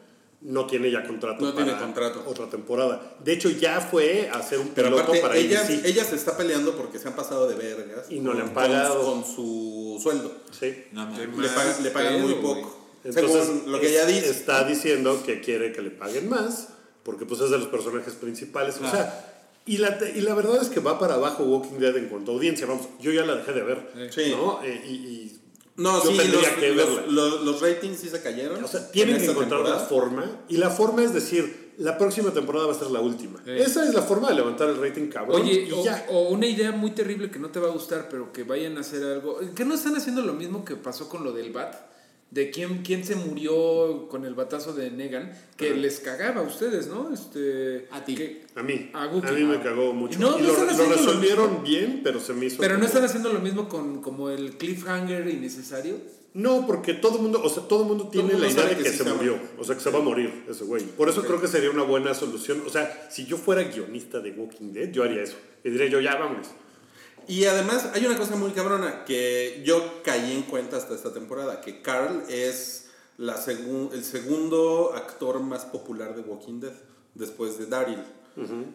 no tiene ya contrato No para tiene contrato. otra temporada. De hecho, ya fue a hacer un Pero piloto aparte, para ella, ABC. ella se está peleando porque se han pasado de vergas. Y no le han con- pagado. Con, su sueldo. Sí. No, Le pagan, le pagan pedo, muy poco. Entonces, Según lo que ella dice. está diciendo que quiere que le paguen más, porque pues es de los personajes principales. O sea, y la, te- y la verdad es que va para abajo Walking Dead en cuanto a audiencia. Vamos, yo ya la dejé de ver. Sí. ¿no? Eh, y, y No, yo sí, tendría los, que verla. los, los- los ratings sí se cayeron. O sea, tienen en que esta encontrar la forma. Y la forma es decir, la próxima temporada va a ser la última. Sí. Esa es la forma de levantar el rating cabrón. Oye, y o, ya. o una idea muy terrible que no te va a gustar, pero que vayan a hacer algo. Que no están haciendo lo mismo que pasó con lo del BAT. De quién, quién se murió con el batazo de Negan, que les cagaba a ustedes, ¿no? Este, A ti. que- A mí. A A, Wookiee. mí me cagó mucho. No, y no lo, están lo haciendo lo resolvieron bien, pero se me hizo. pero no están haciendo lo mismo con como el cliffhanger innecesario. No, porque todo el mundo, o sea, todo el mundo tiene mundo la idea de que que, sí se a murió. O sea, que se va a morir ese güey. Por eso creo que sería una buena solución. O sea, si yo fuera guionista de Walking Dead, yo haría eso. Y diría yo, ya, vámonos. Y además hay una cosa muy cabrona que yo caí en cuenta hasta esta temporada, que Carl es la segun- el segundo actor más popular de Walking Dead, después de Daryl.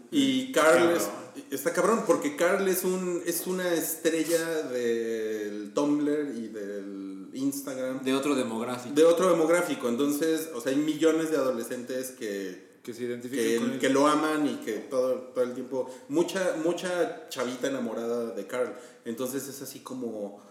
Y Carl es- está cabrón, porque Carl es, un, es una estrella del Tumblr y del Instagram, De otro demográfico. de otro demográfico. Entonces, o sea, hay millones de adolescentes que, Que se identifican que, con él. que lo aman y que todo, todo el tiempo, mucha, mucha chavita enamorada de Carl. Entonces es así como,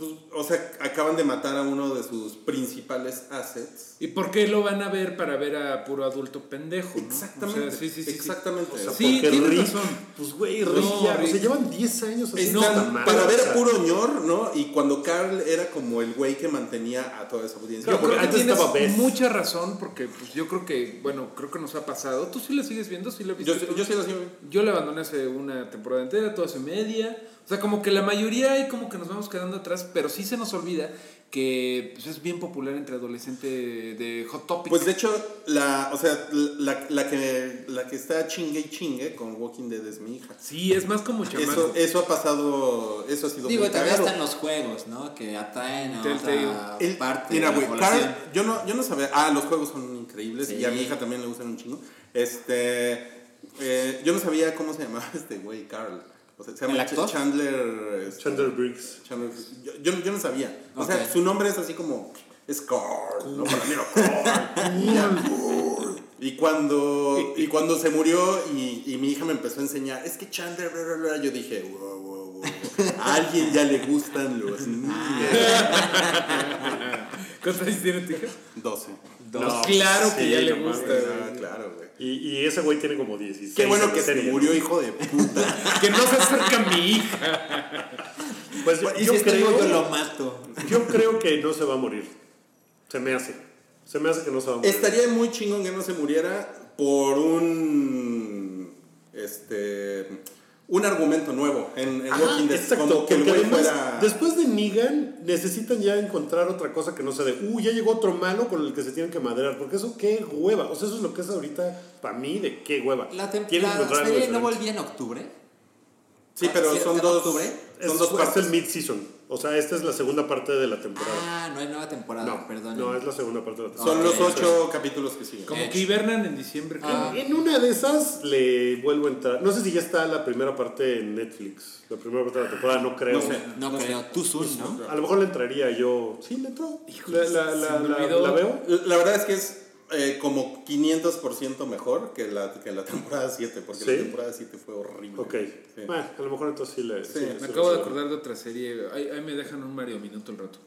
pues, o sea, acaban de matar a uno de sus principales assets. ¿Y por qué lo van a ver para ver a puro adulto pendejo? ¿no? Exactamente. O sea, sí, sí, sí, exactamente. O sea, Sí, tienes Rick, razón. pues güey, No, Rick ya, o Rick. sea, llevan 10 años Están esta madre, para ver o a puro ñor, ¿no? Y cuando Carl era como el güey que mantenía a toda esa audiencia. Yo porque creo que antes tienes estaba Beth. mucha razón porque pues, yo creo que, bueno, creo que nos ha pasado. ¿Tú sí la sigues viendo? ¿Sí la viste? Yo, yo sí lo hacía Yo la abandoné hace una temporada entera, tú hace media. O sea, como que la mayoría hay como que nos vamos quedando atrás, pero sí se nos olvida que pues, es bien popular entre adolescentes de Hot Topic. Pues de hecho, la, o sea, la, la que, la que está chingue y chingue con Walking Dead es mi hija. sí, es más como chamaco. Eso, eso ha pasado, eso ha sido Digo, muy también están los juegos, ¿no? Que atraen a Telltale. otra El- parte mira, de la güey, población. Carl, yo no, yo no sabía. Ah, los juegos son increíbles Sí. y a mi hija también le gustan un chingo. Este. eh, yo no sabía cómo se llamaba este güey, Carl. O sea, se llama ¿El actor? Ch- Chandler. este, Chandler Briggs. Chandler- yo, yo, yo no sabía. O Ok. sea, su nombre es así como. Es Carl. ¿no? Para mí era Carl. Y cuando, y cuando se murió y, y mi hija me empezó a enseñar, es que Chandler, bla, bla, bla", yo dije, wow, wow, wow. A alguien ya le gustan los niños. ¿Cuántos años tiene tu hija? 12. No, claro que sí, ya le no gusta. Ah, claro, güey. Y, y ese güey tiene como 16. Qué bueno en que la se serie, murió, ¿no? hijo de puta. Que no se acerca a mi hija. Pues yo, Y yo si estoy creo, yo lo mato. yo creo que no se va a morir. Se me hace. Se me hace que no se va a morir. Estaría muy chingón que no se muriera por un. Este. Un argumento nuevo en, en Ajá, Walking Dead. exacto, como que el güey además, fuera. después de Negan, necesitan ya encontrar otra cosa que no sea de, uh, ya llegó otro malo con el que se tienen que madrear, porque eso qué hueva, o sea, eso es lo que es ahorita para mí de qué hueva. La, tem- Tienen que la encontrar algo serie no volvía en octubre. Sí, pero ¿Sí, son dos. octubre? Son Es, dos es partes. el mid-season, o sea, esta es la segunda parte de la temporada. Ah, no hay nueva temporada, no, perdón. no, es la segunda parte de la temporada. Son los ocho capítulos que siguen. Como que hibernan en diciembre. Ah. En una de esas le vuelvo a entrar. No sé si ya está la primera parte en Netflix. La primera parte de la temporada, no creo. No sé. No, creo, tú soon, ¿no? A lo mejor le entraría yo. Sí, le entro. Híjole, la, la, la, la veo. La verdad es que es eh, como 500% mejor que la, que la temporada 7, porque ¿Sí? la temporada 7 fue horrible. Ok. Sí. Bueno, a lo mejor entonces sí le. Sí, sí, Me sí acabo de acordar de otra serie. Ahí, ahí me dejan un Mario Minuto el rato.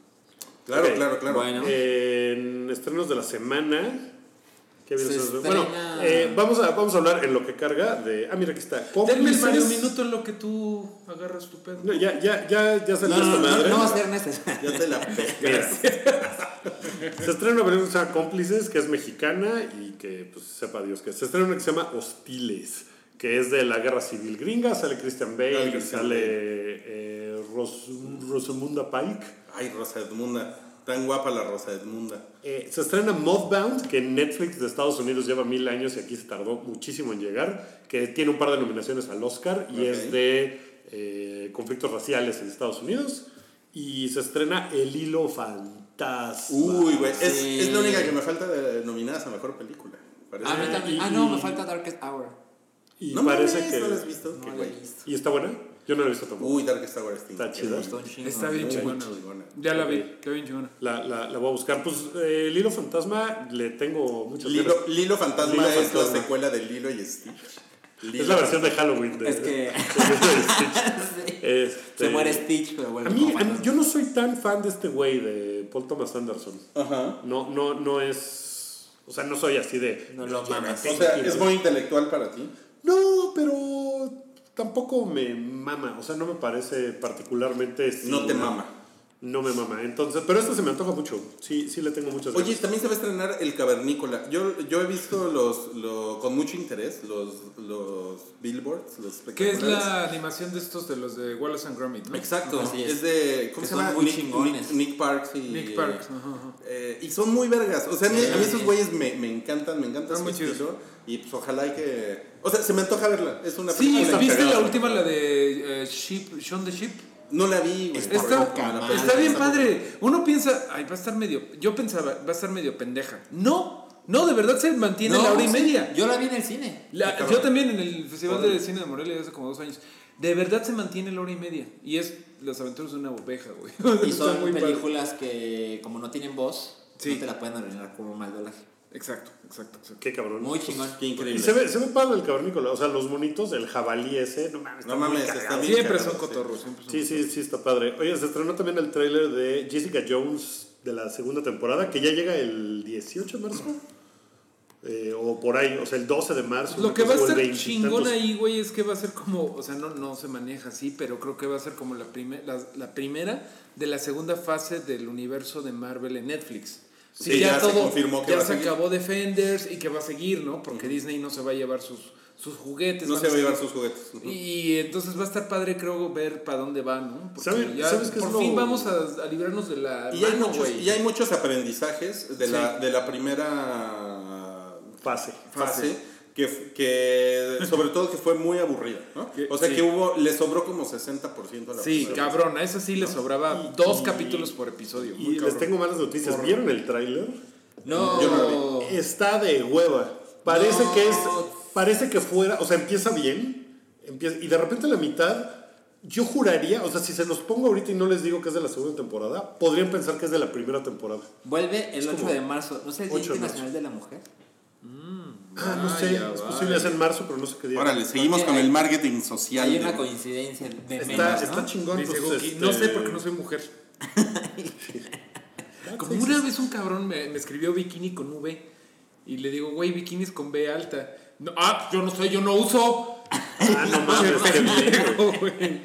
Claro, claro, claro. Bueno. En estrenos de la semana. ¿Qué Se? Bueno, eh, vamos, a, vamos a hablar en lo que carga de. Ah, mira, aquí está. Denme. Mario Minuto en lo que tú agarras tu pedo. No, ya, ya, ya, ya salió No, no, esta no, madre. no va a ser necesario. Ya te la pegas. Se estrena una película que se llama Cómplices, que es mexicana y que, pues, sepa Dios que es. Se estrena una que se llama Hostiles, que es de la guerra civil gringa. Sale Christian Bale, Sale y Christian sale eh, Ros- Rosamunda Pike. Ay, Rosa Edmunda. Tan guapa la Rosa Edmunda. Eh, se estrena Modbound, que en Netflix de Estados Unidos lleva mil años y aquí se tardó muchísimo en llegar, que tiene un par de nominaciones al Oscar y Ok. es de eh, conflictos raciales en Estados Unidos. Y se estrena El Hilo Fantasma. Uy, güey. Es, Sí. es la única que me falta de nominadas a mejor película. Parece. A mí también. Ah, no, me falta Darkest Hour. Y No parece mames, que... ¿no la has visto? No la güey. he visto. ¿Y está buena? Yo no la he visto tampoco. Uy, Darkest Tower está Está chida. Está bien chingona. Ya la vi, qué bien chingona. La, la, la voy a buscar. Pues eh, El Hilo Fantasma le tengo muchas Lilo. Lilo Fantasma Lilo es Fantasma. la secuela de Lilo y Stitch. Es Lilo la versión de Halloween. De, Es que- de Lilo y Stitch. Sí. Este, Se muere Stitch, pero vuelve A mí, a mí- yo no soy tan fan de este güey, de Paul Thomas Anderson. Ajá. No, no, no es. O sea, no soy así de. No lo mamas. O sea, es muy intelectual para ti. No, pero tampoco me mama. O sea, no me parece particularmente. No te mama. No me mama. Entonces, pero esta se me antoja mucho. Sí, sí le tengo muchas ganas. Oye, también se va a estrenar El Cavernícola. Yo, yo he visto los, lo- con mucho interés los, los billboards, los Que es la animación de estos de los de Wallace and Gromit, ¿no? Exacto, Así es. es. de. ¿Cómo Que se son llama? muy Nick. Nick, Nick Parks y. Nick Parks, ajá, ajá. eh, y son muy vergas. O sea, a mí- a mí esos güeyes me, me encantan, me encanta Están su muy chidos. Y pues ojalá y que. O sea, se me antoja verla. Es una Sí, ¿viste la última, la de eh, Sheep, Shaun the Sheep? No la vi, güey. Está, bien padre. Uno piensa, ay, va a estar medio. Yo pensaba, va a estar medio pendeja. No, no, de verdad se mantiene la hora y sí, media. Yo la vi en el cine. La- yo también en el Festival de Cine de Morelia hace como dos años. De verdad se mantiene la hora y media. Y es las aventuras de una oveja, güey. Y son muy padre. películas que, como no tienen voz, Sí. no te la pueden arruinar como mal doblaje. Exacto, exacto, exacto. Qué cabrón. Muy chingón. Qué Y increíble. se ve, se ve padre el cavernícola. O sea, los monitos, el jabalí ese. No mames, No mames, está bien. Siempre son cotorros, siempre son Sí, sí, sí, está padre. Oye, se estrenó también el tráiler de Jessica Jones de la segunda temporada, que ya llega el 18 de marzo. Eh, o por ahí, o sea, el 12 de marzo. Lo que va a o el estar 20 y chingón tantos. ahí, güey, es que va a ser como, o sea, no, no se maneja así, pero creo que va a ser como la, prime- la, la primera de la segunda fase del universo de Marvel en Netflix. Sí, ya se confirmó que ya va a se seguir. acabó Defenders y que va a seguir, ¿no? Porque Disney no se va a llevar sus, sus juguetes. No se va a llevar sus juguetes. Y entonces va a estar padre, creo, ver para dónde va, ¿no? Porque ¿Sabe- ya sabes por lo- fin vamos a, a librarnos de la Y hay, mano, muchos, güey. y hay muchos aprendizajes de, la, de la primera Fase. fase que, que sobre todo que fue muy aburrida, ¿no? O sea sí. que hubo, le sobró como 60% a la Sí, cabrón, a esa sí le sobraba dos capítulos por episodio. Y les tengo malas noticias. ¿Vieron el tráiler? No, Yo no la Está de hueva. Parece No. que es. Parece que fuera. O sea, empieza bien. Empieza, y de repente a la mitad. Yo juraría, o sea, si se los pongo ahorita y no les digo que es de la segunda temporada, podrían pensar que es de la primera temporada. Vuelve el 8 como de marzo. ¿No es el Día 8 de Internacional de la Mujer? Ah, no sé, Vaya, es posible, es en marzo, pero no sé qué día. Órale, seguimos Porque con hay- el marketing social. Hay de- una coincidencia de Está, menos, está ¿no? chingón. Dice pues, este- No sé porque no soy mujer. Como una vez un cabrón me, me escribió bikini con V y le digo, güey, bikini es con B alta. No, ah, yo no sé, yo no uso. Ah, no mames, qué Pendejo, güey.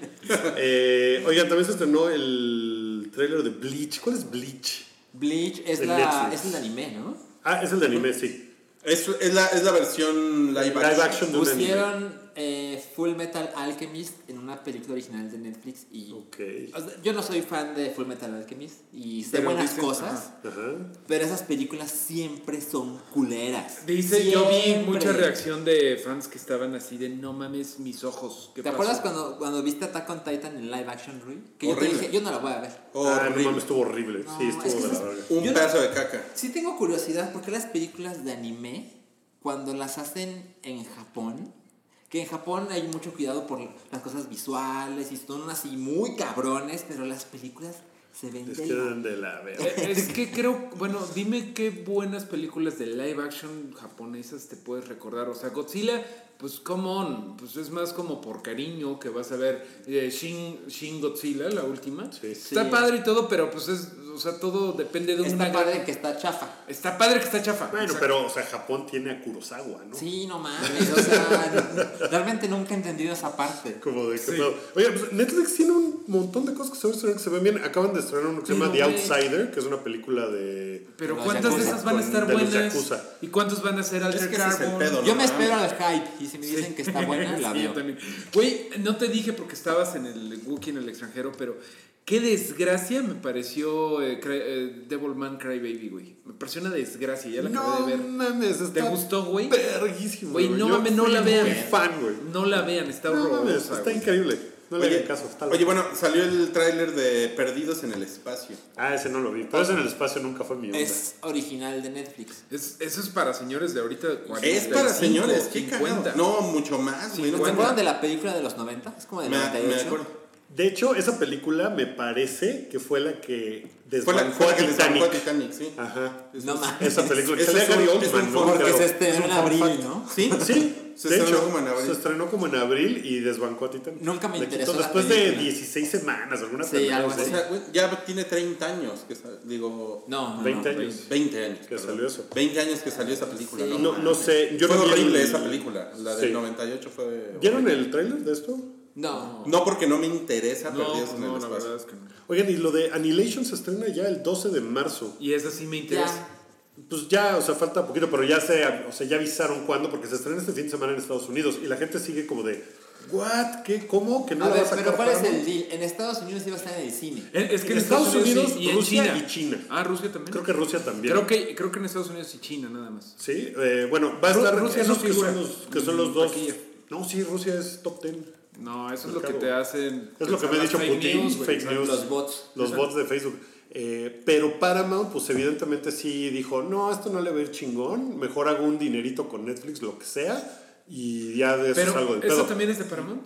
Eh, oigan, también se estrenó el trailer de Bleach. ¿Cuál es Bleach? Bleach es, En la, Netflix. es el anime, ¿no? Ah, es el de anime, sí. Es, es, la, es la versión live action. Live action de un anime. Pusieron eh, Full Metal Alchemist en una película original de Netflix y... Ok. o sea, yo no soy fan de Full Metal Alchemist y sé Pero buenas dicen- cosas, Ajá. pero esas películas siempre son culeras. Dice, yo vi mucha reacción de fans que estaban así de no mames mis ojos. ¿Qué ¿Te pasó?" acuerdas cuando, cuando viste Attack on Titan en live action, Rui? Que yo te dije, yo no la voy a ver. Ah, no Horrible. mames, estuvo horrible. No, sí, es estuvo que de la es- verga. Un Yo no- pedazo de caca. Sí tengo curiosidad porque las películas de anime, cuando las hacen en Japón, que en Japón hay mucho cuidado por las cosas visuales y son así muy cabrones, pero las películas se ven Es de que la- de la verga. Eh, Es que creo, bueno, dime qué buenas películas de live action japonesas te puedes recordar. O sea, Godzilla, pues come on, pues es más como por cariño que vas a ver eh, Shin, Shin Godzilla, la última. Sí. Está Sí. padre y todo, pero pues es, o sea, todo depende de una... Está padre que está chafa. Está padre que está chafa. Bueno, exacto. pero, o sea, Japón tiene a Kurosawa, ¿no? Sí, no mames, o sea, realmente nunca he entendido esa parte. Como de que Sí. Oye, pues Netflix tiene un montón de cosas que se ven bien. Acaban de estrenar uno que se llama The. Outsider, que es una película de. Pero ¿cuántas de esas van a estar buenas? Yakuza. ¿Y cuántos van a ser pedo, Yo me espero al hype y si me dicen que está buena, la veo. Güey, no te dije porque estabas en el Wookiee en el extranjero, pero qué desgracia me pareció eh, Cry- eh, Devilman Crybaby, güey. Me pareció una desgracia, ya la no acabé de ver. mames, está ¿Te gustó, güey? Verguísimo. Güey, no mames, no la vean. fan, güey. No la vean, está No mames, está güey. increíble. No le Oye, hagan caso. Está oye, bueno, salió el tráiler de Perdidos en el Espacio. Ah, ese no lo vi. Pero ese en el espacio nunca fue mi onda. Es original de Netflix. Es- eso es para señores de ahorita. es para 45, señores, qué 50. cagado. No, mucho más, güey. ¿No te acuerdan de la película de los 90? Es como de Me, me 98. acuerdo. De hecho, esa película me parece que fue la que Fue la, desbancó fue la que desbancó a Titanic. Titanic, sí. Ajá. No mames. Esa película. que es un- Gary es se es Sí, Se de estrenó hecho, como en abril. Se estrenó como en abril y desbancó a Titanic. Nunca me interesó la Después de película. 16 semanas, alguna Sí, pendejada algo así. O sea, ya tiene 30 años, que digo... No, no, 20 no. años. 20 años. Que perdón. salió eso. 20 años que salió esa película, Sí. ¿no? No, no sé, yo fue no horrible el- esa película. La del Sí. 98 fue... ¿Vieron el tráiler de esto? No. No porque no me interesa No, Perdidos en no, el la Espacio. verdad es que no. Oigan, y lo de Annihilation se estrena ya el 12 de marzo. Y esa sí me interesa. Ya. Pues ya, o sea, falta poquito, pero ya se, o sea, ya avisaron cuándo, porque se estrena este fin de semana en Estados Unidos y la gente sigue como de, ¿what? ¿Qué? ¿Cómo? ¿Que no a la ver, va a sacar pero ¿cuál es el deal? En Estados Unidos iba a estar en el cine. Eh, Es que En en, Estados, Estados Unidos, y en Rusia China. y China. Ah, Rusia también. Creo que Rusia también. Creo que, creo que en Estados Unidos y China nada más. Sí, eh, bueno, va a Ru- estar Rusia esos no que, son los, que son los en dos. taquilla. No, sí, Rusia es top 10. No, eso es lo que te hacen. Es lo que me ha dicho fake Putin, news, fake news. Los bots. Los bots de Facebook. Eh, pero Paramount, pues evidentemente sí dijo, no, esto no le va a ir chingón, mejor hago un dinerito con Netflix, lo que sea, y ya de eso Pero, salgo del ¿eso pedo. también es de Paramount?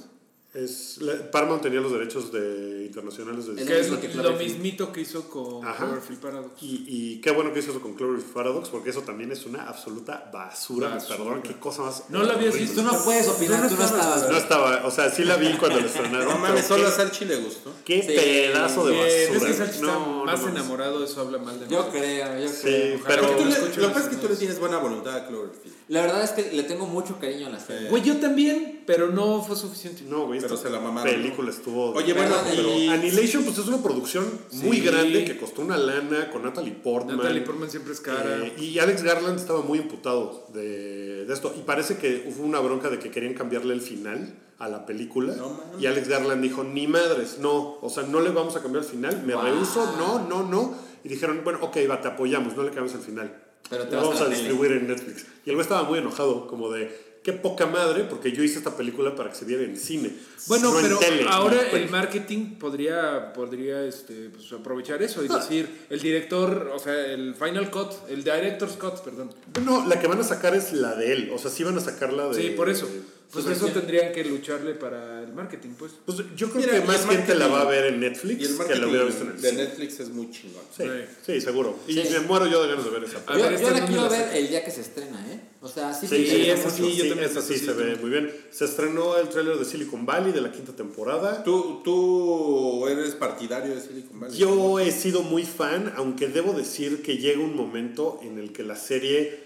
Es, la- Paramount tenía los derechos de internacionales de Que es mismo lo, que lo Cloverfield. mismito que hizo con Ajá. Cloverfield Paradox. Y, y qué bueno que hizo eso con Cloverfield Paradox, porque eso también es una absoluta basura, perdón, qué cosa más. No la habías visto. Tú no puedes opinar, tú no estabas. No estaba, o sea, sí la vi cuando la estrenaron. No mames, solo a Salchi le gustó. Qué Sí. pedazo de basura. es que Salchi está No, no más enamorado, eso habla mal de Yo creo, yo Sí, creo. Ojalá pero. Lo que pasa es que tú le tienes buena voluntad a Cloverfield. La verdad es que le tengo mucho cariño a la serie. Güey, yo también, pero no fue suficiente. No, güey, Pero esta se la mamaron, película estuvo. Oye, bueno, Pero y... Annihilation, pues es una producción muy grande que costó una lana con Natalie Portman. Natalie Portman siempre es cara. Eh, y Alex Garland estaba muy imputado de, de esto. Y parece que hubo una bronca de que querían cambiarle el final a la película. No y Alex Garland dijo, ni madres, no. O sea, no le vamos a cambiar el final. Me Wow. rehuso, no, no, no. Y dijeron, bueno, ok, va, te apoyamos, no le cambies el final. Pero te Lo vas vamos a la distribuir en Netflix. Y el güey estaba muy enojado, como de, qué poca madre, porque yo hice esta película para que se viera en cine. Bueno, no en pero tele. ahora No, el marketing podría, podría este, pues, aprovechar eso y decir, el director, o sea, el Final Cut, el Director's Cut, perdón. No, la que van a sacar es la de él. O sea, sí van a sacarla de. Sí, por eso. de- Pues eso tendrían que lucharle para el marketing, pues. Pues yo creo Mira, y que más gente la va a ver en Y Netflix el que la hubiera visto en el de cine. Netflix es muy chingón. Sí, Sí. sí, seguro. Y Sí. me muero yo de ganas de ver esa. A Yo, ver, yo ¿esta la quiero ver el día que se estrena, ¿eh? O sea, sí, Sí, esa mucho. sí, yo también esa sí sí se ve muy bien. Se estrenó el tráiler de Silicon Valley de la quinta temporada. ¿Tú, tú eres partidario de Silicon Valley. Yo he sido muy fan, aunque debo decir que llega un momento en el que la serie.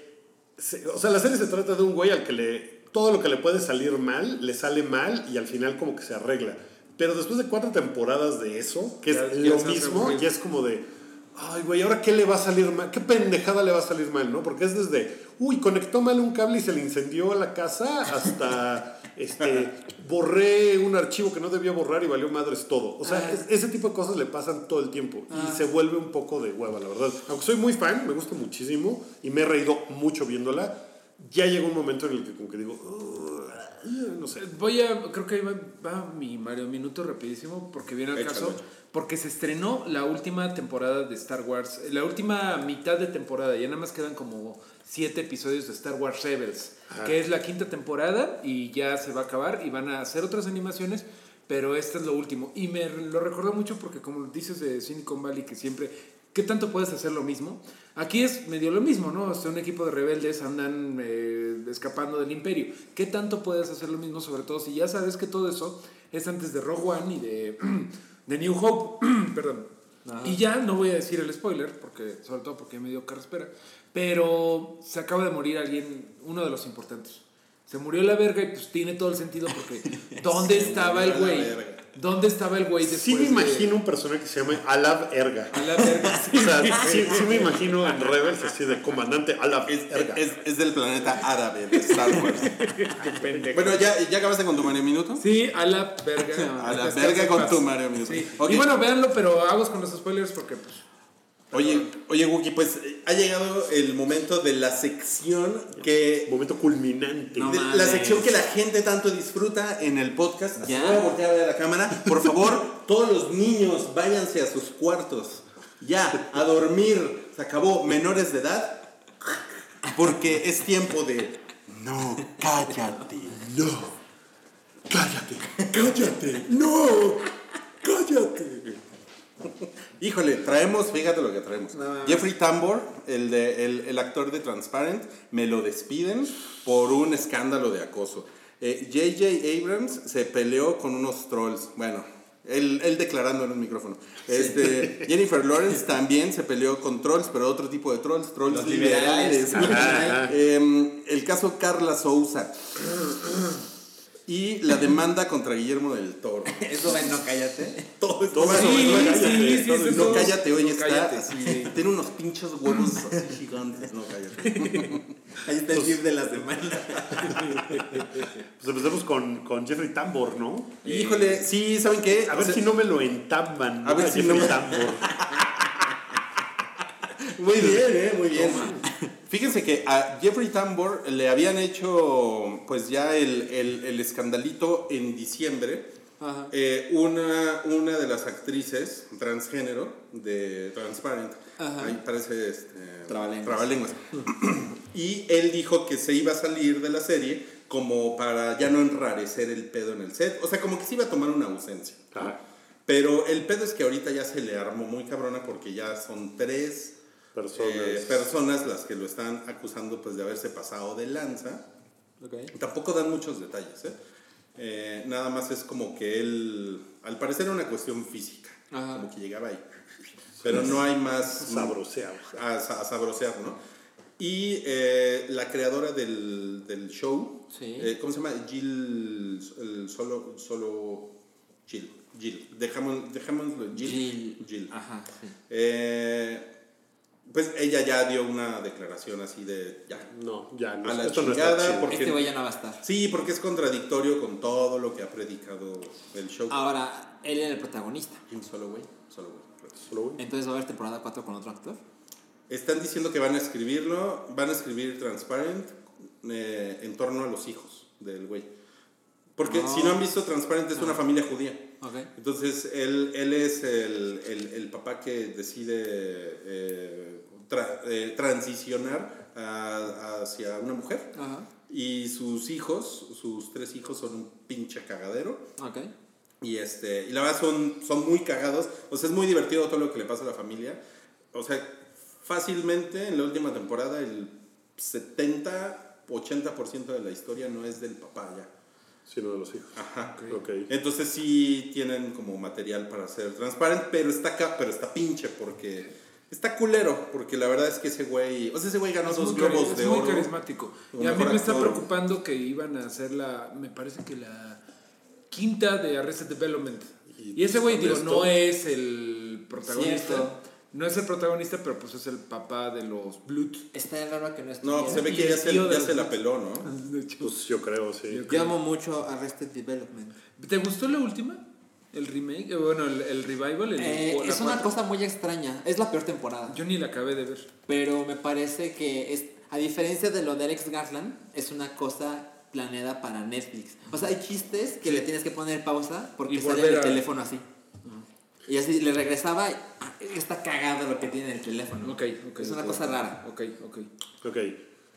se- o sea, la serie se trata de un güey al que le. Todo lo que le puede salir mal, le sale mal y al final como que se arregla. Pero después de cuatro temporadas de eso, que Ya- es ya lo mismo, ya es como de. Ay, güey, ¿ahora qué le va a salir mal? ¿Qué pendejada le va a salir mal, no? Porque es desde. Uy, conectó mal un cable y se le incendió la casa hasta. Este, borré un archivo que no debía borrar y valió madres todo. O sea, Ah. es- ese tipo de cosas le pasan todo el tiempo y se vuelve un poco de hueva, la verdad. Aunque soy muy fan, me gusta muchísimo y me he reído mucho viéndola, ya llega un momento en el que como que digo, no sé. Voy a, creo que ahí va, va mi Mario Minuto rapidísimo porque viene al caso. Porque se estrenó la última temporada de Star Wars, la última mitad de temporada, ya nada más quedan como siete episodios de Star Wars Rebels, que es la quinta temporada y ya se va a acabar y van a hacer otras animaciones, pero este es lo último. Y me lo recordó mucho porque como dices de Silicon Valley que siempre, ¿qué tanto puedes hacer lo mismo? Aquí es medio lo mismo, ¿no? O sea, un equipo de rebeldes andan eh, escapando del imperio. ¿Qué tanto puedes hacer lo mismo? Sobre todo si ya sabes que todo eso es antes de Rogue One y de, de New Hope. Perdón. Y ya no voy a decir el spoiler, porque, sobre todo porque me dio carraspera, pero se acaba de morir alguien, uno de los importantes. Se murió la verga y pues tiene todo el sentido porque ¿dónde estaba el güey? ¿Dónde estaba el güey después Sí me de- imagino un personaje que se llama Alab Erga. A la verga, sí. O sea, sí, sí me imagino en Rebels así de comandante Alab Es, Erga. es, es del planeta árabe de Star Wars. Qué pendejo. bueno, ¿ya, ¿ya acabaste con tu Mario Minuto? Sí, a la verga. A la Descansa verga en con tu Mario Minuto. Sí. Y bueno, véanlo, pero hago con los spoilers porque pues. Oye, oye, Wookie, pues eh, ha llegado el momento de la sección que. Momento culminante. No la sección que la gente tanto disfruta en el podcast. Así Ya. Voy a voltear a ver a la cámara. Por favor, todos los niños váyanse a sus cuartos. Ya, a dormir. Se acabó. Menores de edad. Porque es tiempo de. No, cállate. No. Cállate. Cállate. No. Cállate. Híjole, traemos, fíjate lo que traemos. Jeffrey Tambor, el, de, el, el actor de Transparent, me lo despiden por un escándalo de acoso. Eh, J.J. Abrams se peleó con unos trolls. Bueno, él, él declarando en un micrófono. Este, Jennifer Lawrence también se peleó con trolls, pero otro tipo de trolls, trolls Los liberales. liberales. Ajá. Em, el caso Carla Souza. Y la demanda contra Guillermo del Toro. Eso ven, no cállate. Todo Todo va eso, no no cállate, sí, sí, no sí, cállate, hoy no está cállate. así, tiene unos pinches huevos así gigantes, no cállate. Ahí está el tip de la semana. Pues empecemos con, con Jeffrey Tambor, ¿no? Híjole, sí, ¿saben qué? A O ver sea, si no me lo entamban. A ver si Jeffrey no me- Tambor. Muy bien, eh, muy bien. Fíjense que a Jeffrey Tambor le habían hecho pues ya el, el- el escandalito en diciembre. Ajá. Eh, una, una de las actrices transgénero de Transparent, Ajá. ahí parece este, Trabalenguas. trabalenguas. y él dijo que se iba a salir de la serie como para ya no enrarecer el pedo en el set. O sea, como que se iba a tomar una ausencia. Ajá. Pero el pedo es que ahorita ya se le armó muy cabrona porque ya son tres Personas. eh, personas las que lo están acusando pues de haberse pasado de lanza. Tampoco dan muchos detalles, ¿eh? Eh, nada más es como que él, al parecer era una cuestión física, Ajá. como que llegaba ahí. Pero no hay más... Sabroseado. A, a sabrosear, ¿no? Y eh, la creadora del, del show, Sí. eh, ¿cómo se llama? Jill, el solo, solo, Jill, Jill, dejémoslo, Jill. Jill. Jill. Ajá, sí. Pues ella ya dio una declaración así de, ya, No, ya no. A la esto no está chingada, chido. porque- Este güey ya no va a estar. Sí, porque es contradictorio con todo lo que ha predicado el show. Ahora, él era el protagonista. Un solo güey, solo güey. Solo güey. Entonces va a haber temporada 4 con otro actor. Están diciendo que van a escribirlo, van a escribir Transparent eh, en torno a los hijos del güey. Porque Ah. si no han visto, Transparent es una familia judía. Ok. Entonces, él, él es el, el- el papá que decide eh, tra- eh, transicionar a- hacia una mujer. Ajá. Y sus hijos, sus tres hijos son un pinche cagadero. Ok. Y, este, y la verdad son, son muy cagados. O sea, es muy divertido todo lo que le pasa a la familia. O sea, fácilmente en la última temporada el 70, 80% de la historia no es del papá ya. Sino de los hijos. Ajá. Ok. Entonces sí tienen como material para ser transparente, pero está acá, pero está pinche porque está culero, porque la verdad es que ese güey, o sea, ese güey ganó Es dos globos cari- es de muy oro. carismático. Y a mí me está actor. preocupando que iban a hacer la, me parece que la quinta de Arrested Development. Y Y ese güey, digo, no es el protagonista. Cierto. No es el protagonista, pero pues es el papá de los Blood. Está raro que no esté. No, se ve que el ya se, ya de- se la peló, ¿no? Hecho. Pues yo creo, sí. Yo amo mucho Arrested Development. ¿Te gustó la última? ¿El remake? Eh, Bueno, el, el revival. el- Eh, es una cuatro. cosa muy extraña. Es la peor temporada. Yo ni la acabé de ver. Pero me parece que es, a diferencia de lo de Alex Garland, es una cosa planeada para Netflix. O sea, hay chistes que le tienes que poner pausa porque Y sale el a- teléfono así. Y así le regresaba y está cagado lo que tiene el teléfono. Ok, ok. Es una cosa rara. Ok, ok. Ok.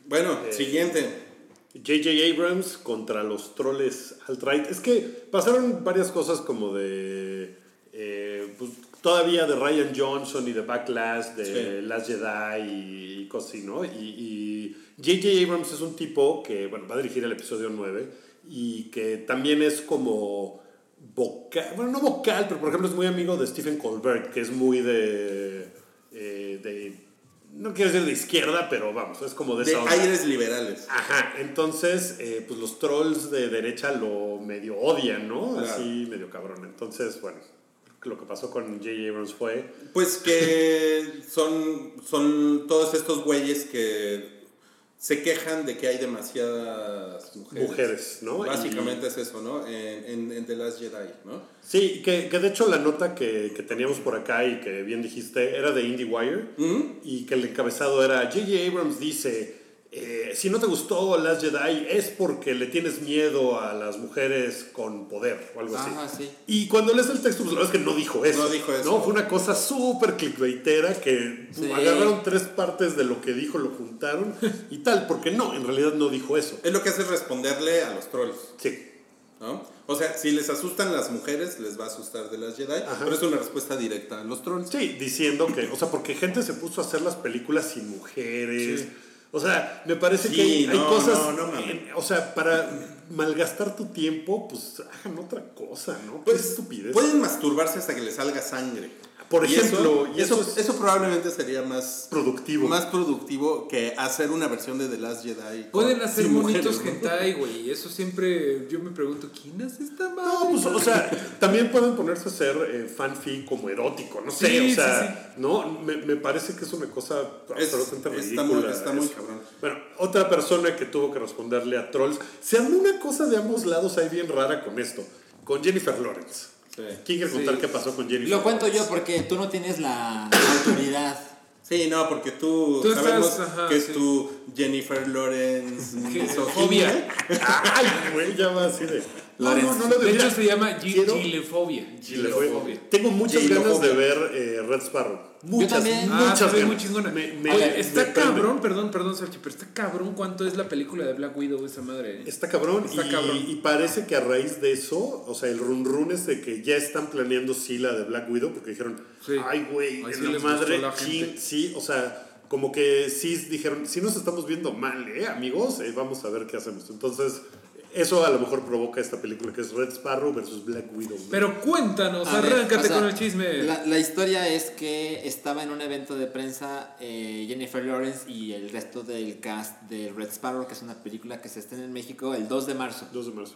Bueno, Eh, siguiente. J.J. Abrams contra los troles alt-right. Es que pasaron varias cosas como de. eh, pues, todavía de Ryan Johnson y de Backlash, de Sí. Last Jedi y cosas así, ¿no? Y J.J. Abrams es un tipo que, bueno, va a dirigir el episodio 9 y que también es como vocal, bueno, no vocal, pero por ejemplo es muy amigo de Stephen Colbert, que es muy de. eh, de no quiero decir de izquierda, pero vamos, es como de, De esa onda. aires liberales. Ajá, entonces, eh, pues los trolls de derecha lo medio odian, ¿no? Claro. Así, medio cabrón. Entonces, bueno, lo que pasó con J. Abrams fue. Pues que son, son todos estos güeyes que se quejan de que hay demasiadas mujeres. Mujeres, ¿no? Básicamente es eso, ¿no? En, en, en The Last Jedi, ¿no? Sí, que, que de hecho la nota que, que teníamos por acá y que bien dijiste era de IndieWire y que el encabezado era J.J. Abrams dice, eh, si no te gustó Last Jedi es porque le tienes miedo a las mujeres con poder o algo así. Ajá, sí. Y cuando lees el texto, pues la verdad es que no dijo eso. No dijo eso. No, fue una cosa súper clickbaitera que Sí. agarraron tres partes de lo que dijo, lo juntaron y tal, porque no, en realidad no dijo eso. Es lo que hace es responderle a los trolls, Sí. ¿no? O sea, si les asustan las mujeres, les va a asustar The Last Jedi, pero es una respuesta directa a los trolls. Sí, diciendo que, o sea, porque gente se puso a hacer las películas sin mujeres. Sí. O sea, me parece Sí, que hay, cosas. no, no en- o sea, para malgastar tu tiempo, pues hagan otra cosa, ¿no? Qué Pues estupidez. pueden masturbarse hasta que les salga sangre. Por Y ejemplo, eso, y eso eso, es- eso probablemente sería más productivo. más productivo que hacer una versión de The Last Jedi. con- Pueden hacer ¿no? hentai, güey. Eso siempre yo me pregunto, ¿quién hace esta madre? No, pues, o sea, también pueden ponerse a hacer eh, fanfic como erótico, no sé, Sí, o sí, sea, no, me, me parece que es una cosa Es- absolutamente está ridícula. muy- está muy cabrón. Bueno, otra persona que tuvo que responderle a trolls, se armó una cosa de ambos lados ahí bien rara con esto, con Jennifer Lawrence. ¿Quién quiere contar qué pasó con Jennifer? Lo cuento yo porque tú no tienes la autoridad. Sí, no, porque tú, Tú sabemos estás, ajá, que sí. es tu Jennifer Lawrence ¿Qué? misoginia. Fobia. Ay, güey, ya va así de. No, no, no lo De hecho se llama gilefobia. Gilefobia. Tengo muchas ganas de ver eh, Red Sparrow. Muchas, también. Ah, muchas ganas. muy chingona. Me- me- Oye, me está prende. cabrón, perdón, perdón, Salchi, pero está cabrón cuánto es la película de Black Widow esa madre. ¿eh? Está cabrón. Está y, cabrón. y parece que a raíz de eso, o sea, el run run es de que ya están planeando sí la de Black Widow, porque dijeron, Sí. ay, güey, en sí la madre, la gente. sí, o sea, como que sí dijeron, sí nos estamos viendo mal, ¿eh, amigos? Eh, vamos a ver qué hacemos. Entonces, eso a lo mejor provoca esta película que es Red Sparrow versus Black Widow. ¿no? Pero cuéntanos, A ver, arráncate o sea, con el chisme. La, la historia es que estaba en un evento de prensa eh, Jennifer Lawrence y el resto del cast de Red Sparrow, que es una película que se estrena en México el 2 de marzo. 2 de marzo.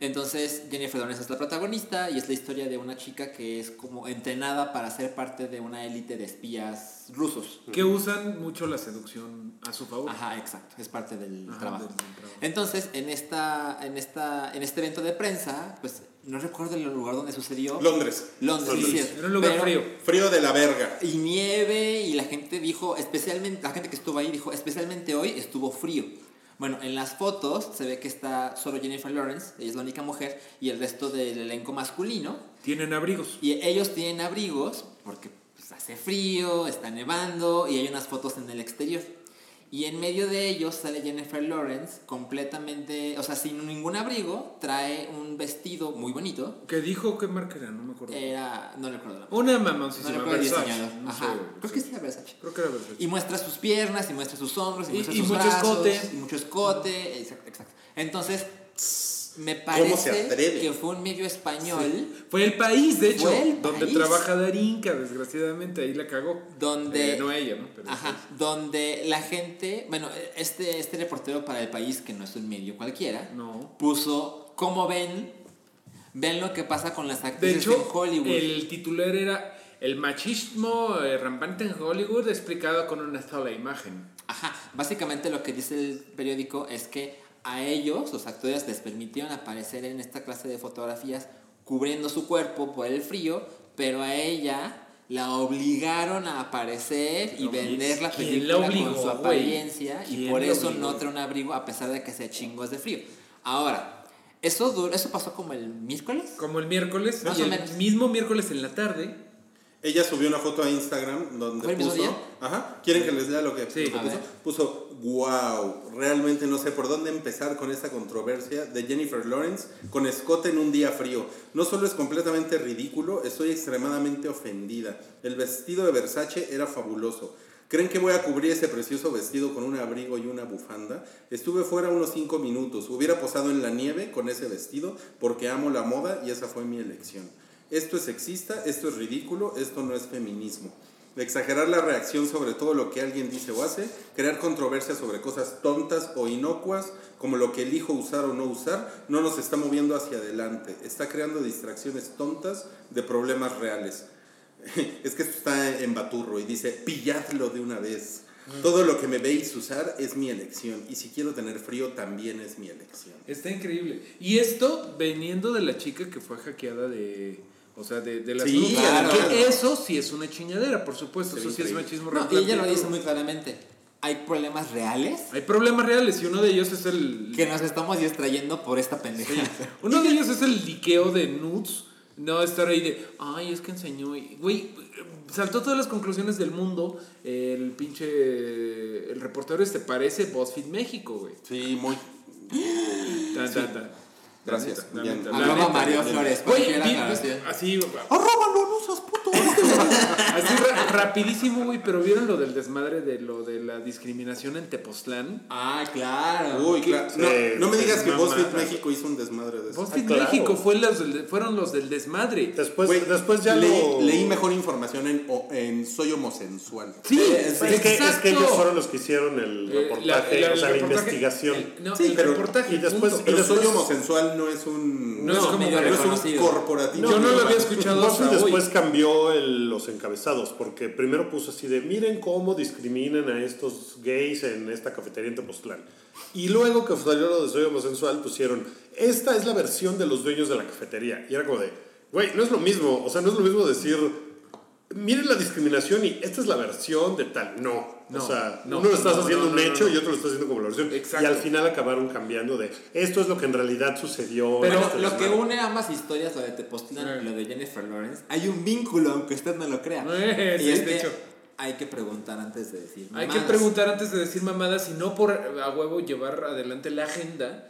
Entonces Jennifer Lawrence es la protagonista y es la historia de una chica que es como entrenada para ser parte de una élite de espías rusos. Que usan mucho la seducción a su favor. Ajá, exacto, es parte del Ajá, trabajo. del- del trabajo. Entonces, en esta, en esta, en este evento de prensa, pues no recuerdo el lugar donde sucedió. Londres. Londres, Londres. sí. Era un lugar Pero- frío. Frío de la verga. Y nieve, y la gente dijo, especialmente, la gente que estuvo ahí dijo, especialmente hoy estuvo frío. Bueno, en las fotos se ve que está solo Jennifer Lawrence, ella es la única mujer, y el resto del elenco masculino. Tienen abrigos. Y ellos tienen abrigos porque pues, hace frío, está nevando y hay unas fotos en el exterior. Y en medio de ellos sale Jennifer Lawrence completamente, o sea, sin ningún abrigo, trae un vestido muy bonito. Que dijo qué marca era, no me acuerdo. Era, no recuerdo la Una No mamoncísima recuerdo el Versace. diseñador. No Ajá. sé, Creo que sí era Versace. Creo que era Versace. Y muestra sus piernas, y muestra sus hombros, y, Y- muestra y sus mucho brazos, escote. y mucho escote. Exacto, exacto. Entonces, me ¿Cómo parece se atreve? que fue un medio español Fue el país, de hecho, el donde país. trabaja Darinka, desgraciadamente, ahí la cagó. donde Eh, no ella, ¿no? Pero Ajá, donde la gente, bueno, este, este reportero para el país, que no es un medio cualquiera, No. puso, ¿cómo ven? Ven lo que pasa con las De actrices hecho, en Hollywood. el titular era El machismo eh, rampante en Hollywood explicado con una sola imagen. Ajá, básicamente lo que dice el periódico es que a ellos, los actores, les permitieron aparecer en esta clase de fotografías cubriendo su cuerpo por el frío, pero a ella la obligaron a aparecer y vender la ¿quién la película obligó, con su apariencia y ¿Quién por eso no trae un abrigo a pesar de que sea chingos de frío. Ahora, eso, eso pasó como el miércoles. Como el miércoles, Más y o el menos. mismo miércoles en la tarde, Ella subió una foto a Instagram donde ¿Fue el mismo puso. Ajá. ¿Quieren que les lea lo que, Sí. lo que A puso? Puso, wow, realmente no sé por dónde empezar con esta controversia de Jennifer Lawrence con escote en un día frío. No solo es completamente ridículo, estoy extremadamente ofendida. El vestido de Versace era fabuloso. ¿Creen que voy a cubrir ese precioso vestido con un abrigo y una bufanda? Estuve fuera unos 5 minutos. Hubiera posado en la nieve con ese vestido porque amo la moda y esa fue mi elección. Esto es sexista, esto es ridículo, esto no es feminismo. Exagerar la reacción sobre todo lo que alguien dice o hace, crear controversia sobre cosas tontas o inocuas, como lo que elijo usar o no usar, no nos está moviendo hacia adelante. Está creando distracciones tontas de problemas reales. Es que esto está en baturro y dice, pilladlo de una vez. Todo lo que me veis usar es mi elección y si quiero tener frío también es mi elección. está increíble. Y esto veniendo de la chica que fue hackeada de... O sea, de, de las Sí, claro. Que eso sí es una chingadera, por supuesto. Eso sí es machismo No, y ella lo dice muy claramente. Hay problemas reales Hay problemas reales y uno de ellos es el... que nos estamos distrayendo por esta pendejada. Uno de ellos es el liqueo de nudes. No estar ahí de, ay, es que enseñó. y- Güey, saltó todas las conclusiones del mundo. El pinche. El reportero este parece BuzzFeed México, güey. Sí, muy... Tan, tan, tan. Gracias, La ya. neta, la Arroba. Mario Flores, Güey, vi- así. ¡Arróbalo, no seas puto! Así ra- rapidísimo, güey, pero ¿vieron lo del desmadre de lo de la discriminación en Tepoztlán? Ah, claro. Uy, claro. No, Sí, no me digas que mamada. BuzzFeed México hizo un desmadre de eso. BuzzFeed Ah, claro. México fue los del- fueron los del desmadre. Después, Güey, después ya leí, lo... leí mejor información en, o- en Soy Homosensual. Sí, Es que, es que exacto. ellos fueron los que hicieron el Eh, reportaje, la- la- o sea, el la reportaje- investigación. el- no, Sí, el pero- reportaje. y después- punto. Pero después- Soy No es un... No es como medio no es un corporativo. Yo no lo había escuchado hasta después hoy. cambió el- los encabezados, porque primero puso así de, miren cómo discriminan a estos gays en esta cafetería en Tepoztlán. Y luego que salió lo de Soy Homosensual, pusieron, esta es la versión de los dueños de la cafetería. Y era como de, güey, no es lo mismo, o sea, no es lo mismo decir, miren la discriminación y esta es la versión de tal. No, No, o sea, no, uno lo estás no, haciendo no, un no, hecho no, no. y otro lo está haciendo como la versión. Exacto. Y al final acabaron cambiando de, esto es lo que en realidad sucedió. Pero este Lo que desmadre". une ambas historias, lo de Tepoztlán Eh. y lo de Jennifer Lawrence, hay un vínculo, aunque usted no lo crea. Eh, y sí, es de que hecho. hay que preguntar antes de decir Hay que mamadas. preguntar antes de decir mamadas y no por a huevo llevar adelante la agenda.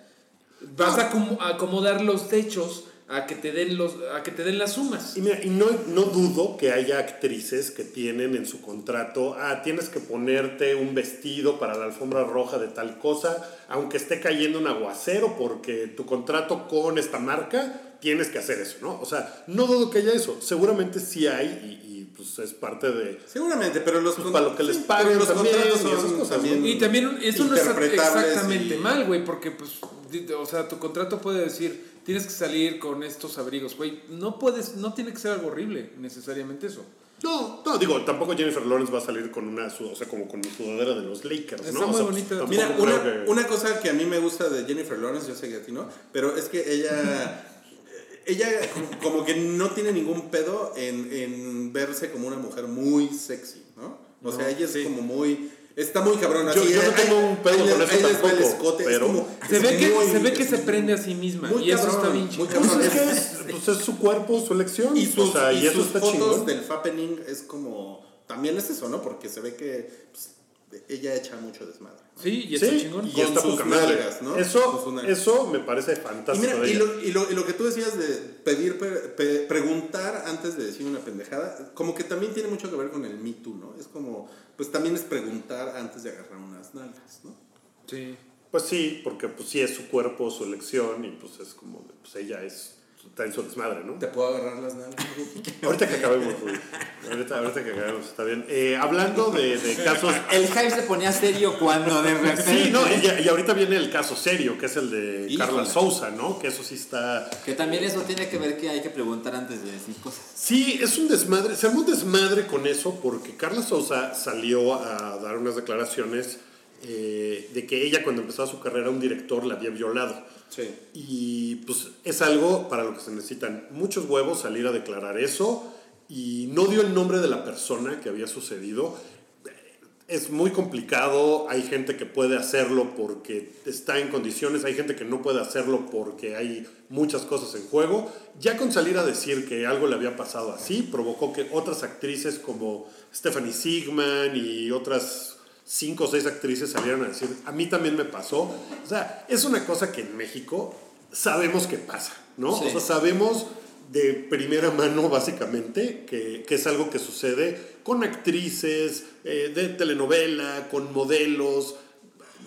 Vas a acomodar los hechos a que te den los a que te den las sumas. Y, mira, y no, no dudo que haya actrices que tienen en su contrato, ah, tienes que ponerte un vestido para la alfombra roja de tal cosa, aunque esté cayendo un aguacero, porque tu contrato con esta marca tienes que hacer eso, ¿no? O sea, no dudo que haya eso. Seguramente sí hay y, y, pues es parte de... Seguramente, pero los Pues para lo que les paguen los también contratos y esas cosas, también Y también eso no es exactamente y- mal, güey, porque pues o sea, tu contrato puede decir, tienes que salir con estos abrigos, güey. No puedes, no tiene que ser algo horrible necesariamente eso. No, no, digo, tampoco Jennifer Lawrence va a salir con una, o sea, como con sudadera de los Lakers, Está ¿no? muy O sea, bonita. tampoco Mira, una, que- una cosa que a mí me gusta de Jennifer Lawrence, yo sé que a ti no, pero es que ella, ella como que no tiene ningún pedo en, en verse como una mujer muy sexy, ¿no? O sea, ella es sí. como muy... Está muy cabrón. Yo- así, yo no tengo un pedo con eso tampoco, escote, es pero- como- Se es ve que muy- se ve que se prende a sí misma muy y eso cabrón, está bien muy chido. Pues cabrón. es que es- es, pues es su cuerpo, su elección. Y sus, o sea, y, y eso está fotos chingón. del Fappening es como... También es eso, ¿no? Porque se ve que pues, ella echa mucho desmadre. Sí, y está Sí, chingón. y Con está sus poca madre. nalgas, ¿no? Eso, eso me parece Y, fantástico mira, y, lo, y, lo, y lo que tú decías de pedir, pe- pe- preguntar antes de decir una pendejada, como que también tiene mucho que ver con el Me Too, ¿no? Es como, pues también es preguntar antes de agarrar unas nalgas, ¿no? Sí. Pues sí, porque pues sí es su cuerpo, su elección, y pues es como, pues ella es, está en su desmadre, ¿no? ¿Te puedo agarrar las nalgas? Ahorita que acabemos, güey. Ahorita, ahorita que acabemos, está bien. Eh, hablando de, de casos... El hype se ponía serio cuando de repente. Sí, no, y, y ahorita viene el caso serio, que es el de Híjole. Carla Sousa, ¿no? Que eso sí está... Que también eso tiene que ver que hay que preguntar antes de decir cosas. Sí, es un desmadre. Se armó un desmadre con eso porque Carla Sousa salió a dar unas declaraciones eh, de que ella cuando empezó su carrera un director la había violado. Y pues es algo para lo que se necesitan muchos huevos salir a declarar eso y no dio el nombre de la persona que había sucedido. Es muy complicado, hay gente que puede hacerlo porque está en condiciones, hay gente que no puede hacerlo porque hay muchas cosas en juego. Ya con salir a decir que algo le había pasado así, provocó que otras actrices como Stephanie Sigman y otras cinco o seis actrices salieron a decir, a mí también me pasó. O sea, es una cosa que en México sabemos que pasa, ¿no? Sí. O sea, sabemos de primera mano, básicamente, que, que es algo que sucede con actrices eh, de telenovela, con modelos.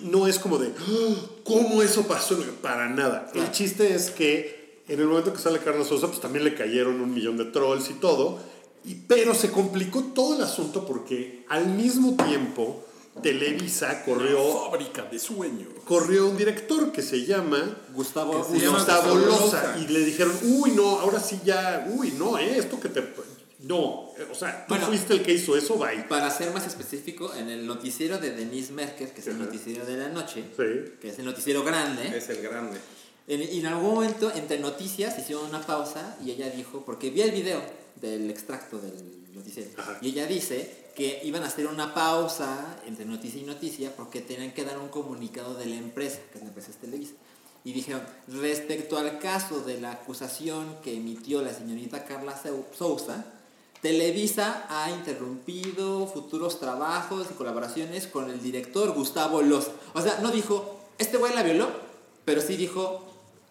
No es como de, "Ah, ¿cómo eso pasó? Para nada. El chiste es que en el momento que sale Carlos Sosa, pues también le cayeron un millón de trolls y todo. Y, pero se complicó todo el asunto porque al mismo tiempo Televisa corrió, Fábrica de sueños. corrió un director que se llama Gustavo, se llama Gustavo Loza Loza. y le dijeron, uy, no, ahora sí ya, uy, no, eh, esto que te... No, eh, o sea, tú Bueno. fuiste el que hizo eso, bye. Para ser más específico, en el noticiero de Denise Merker, que es el noticiero de la noche, Sí. que es el noticiero grande, Es el grande. en, y en algún momento entre noticias hicieron una pausa y ella dijo, porque vi el video del extracto del noticiero, Ajá. y ella dice que iban a hacer una pausa entre noticia y noticia porque tenían que dar un comunicado de la empresa, que es la empresa es Televisa. Y dijeron, respecto al caso de la acusación que emitió la señorita Carla Sousa, Televisa ha interrumpido futuros trabajos y colaboraciones con el director Gustavo Loza. O sea, no dijo, este güey la violó, pero sí dijo,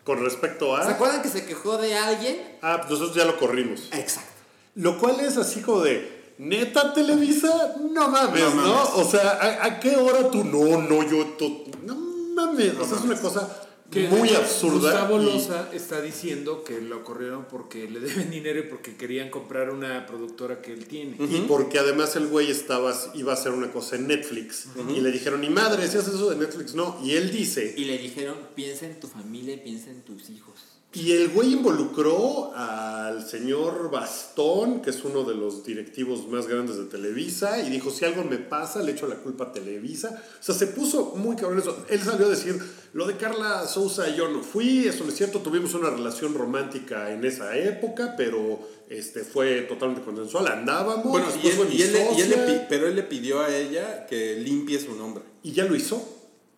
Con respecto ¿se a... acuerdan que se quejó de alguien? Ah, pues nosotros ya lo corrimos. Exacto. Lo cual es así como de... neta Televisa, no mames, No. O sea, ¿a, a qué hora tú? No, no, yo, no mames. o sea, es una cosa Que muy hecho, absurda. Gustavo y- Loza está diciendo que lo corrieron porque le deben dinero y porque querían comprar una productora que él tiene. Y porque además el güey estaba, iba a hacer una cosa en Netflix. Y le dijeron, ni madre, si haces eso de Netflix, no. Y él dice, Y le dijeron, piensa en tu familia y piensa en tus hijos. Y el güey involucró al señor Bastón, que es uno de los directivos más grandes de Televisa, y dijo, si algo me pasa, le echo la culpa a Televisa. O sea, se puso muy cabrón eso. Él salió a decir, lo de Carla Sousa yo no fui, eso no es cierto, tuvimos una relación romántica en esa época, pero este, fue totalmente consensual, andábamos. Bueno, y él, y él le- y él le socia. pi- pero él le pidió a ella que limpie su nombre. Y ya lo hizo.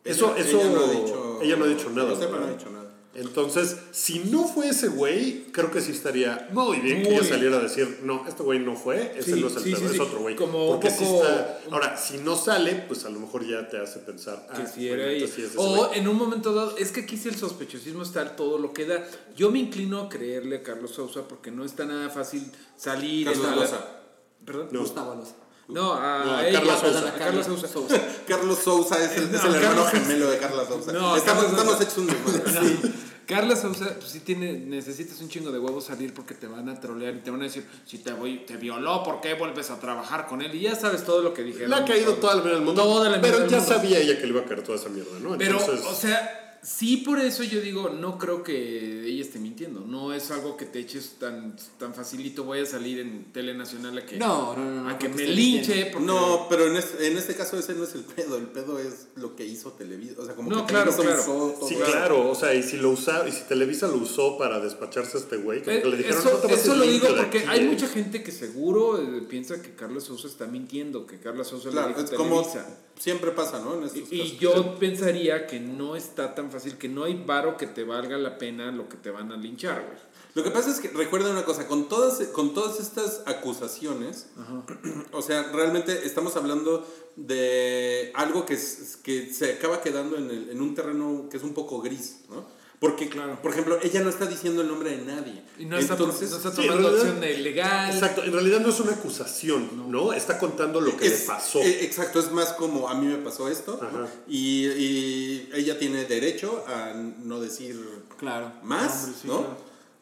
Ella- Eso, eso, ella no ha dicho, ella no ha dicho nada. sepa, no ¿verdad? ha dicho nada. Entonces, si no fue ese güey, creo que sí estaría muy bien que Muy ella saliera a decir, no, este güey no fue, ese Sí, no es el sí, pedo, sí, es sí. otro güey. Como Porque sí poco- está. Ahora, si no sale, pues a lo mejor ya te hace pensar. que ah, si bueno, era sí es o güey. en un momento dado, es que aquí sí el sospechosismo está todo lo que da. Yo me inclino a creerle a Carlos Sousa porque no está nada fácil salir. Carlos Loza. ¿Perdón? No. Gustavo Loza. No, a, No, a ella, Carla Sousa. a Carla Sousa. Carlos Sousa es el, No, es el hermano Carlos- gemelo de Carla Sousa. No, estamos, hechos un desmadre. Carla Sousa, pues sí tiene, necesitas un chingo de huevos salir porque te van a trolear y te van a decir, si te voy, te violó, ¿por qué vuelves a trabajar con él? Y ya sabes todo lo que dijeron. Le ha caído toda la mierda del mundo. Toda la mierda pero del ya mundo. sabía ella que le iba a caer toda esa mierda, ¿no? Pero, Entonces, o sea, sí por eso yo digo, no creo que ella esté mintiendo. No es algo que te eches tan, tan facilito, voy a salir en Tele Nacional a que, No, no, no, a que me linche. Porque, No, pero en este, en este caso ese no es el pedo. El pedo es lo que hizo Televisa. O sea, como No, que claro, Televisa claro. usó todo Sí, eso. claro, o sea, y si lo usa, y si Televisa lo usó para despacharse a este güey, como Eh, que le dijeron, eso no te eso lo digo porque aquí, hay ¿eh". mucha gente que seguro eh, piensa que Carlos Sousa está mintiendo, que Carlos Sousa Claro, le dijo es como siempre pasa, ¿no? En Y, estos y casos. yo pensaría que no está tan fácil, que no hay varo que te valga la pena lo que te van a linchar, güey. Lo que pasa es que recuerda una cosa, con todas, con todas estas acusaciones, o sea, realmente estamos hablando de algo que, es- que se acaba quedando en, el- en un terreno que es un poco gris, ¿no? Porque, Claro. por ejemplo, ella no está diciendo el nombre de nadie. Y no está, Entonces, no está sí, tomando realidad- acción de legal. Exacto, en realidad no es una acusación, ¿no? Está contando lo que es- le pasó. eh, exacto, es más como a mí me pasó esto ¿no? Ajá. y, y ella tiene derecho a no decir Claro. más, Hombre, sí, ¿no? claro.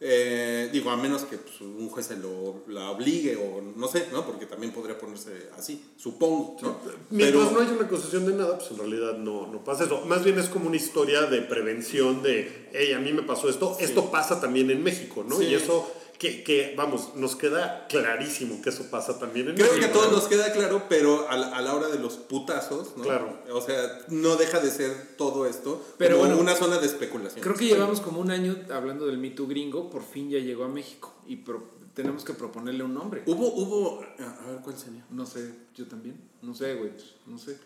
Eh, digo, a menos que pues, un juez se lo la obligue o no sé, ¿no? Porque también podría ponerse así, supongo, ¿no? Mientras Pero- no haya una acusación de nada, pues en realidad no, no pasa eso. Más bien es como una historia de prevención de, hey, a mí me pasó esto, esto pasa también en México, ¿no? Sí. Y eso, que, que, vamos, nos queda clarísimo que eso pasa también en Creo México. que a todos ¿no? nos queda claro, pero a la, a la hora de los putazos, ¿no? Claro. O sea, no deja de ser todo esto Pero como bueno, una zona de especulación. Creo que llevamos como un año hablando del Me Too gringo, por fin ya llegó a México y pro- tenemos que proponerle un nombre. Hubo, hubo, a ver cuál sería. No sé, yo también. No sé, güey, pues, no sé.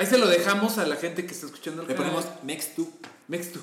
Ahí se lo dejamos a la gente que está escuchando el Le canal. ponemos next to. Next to.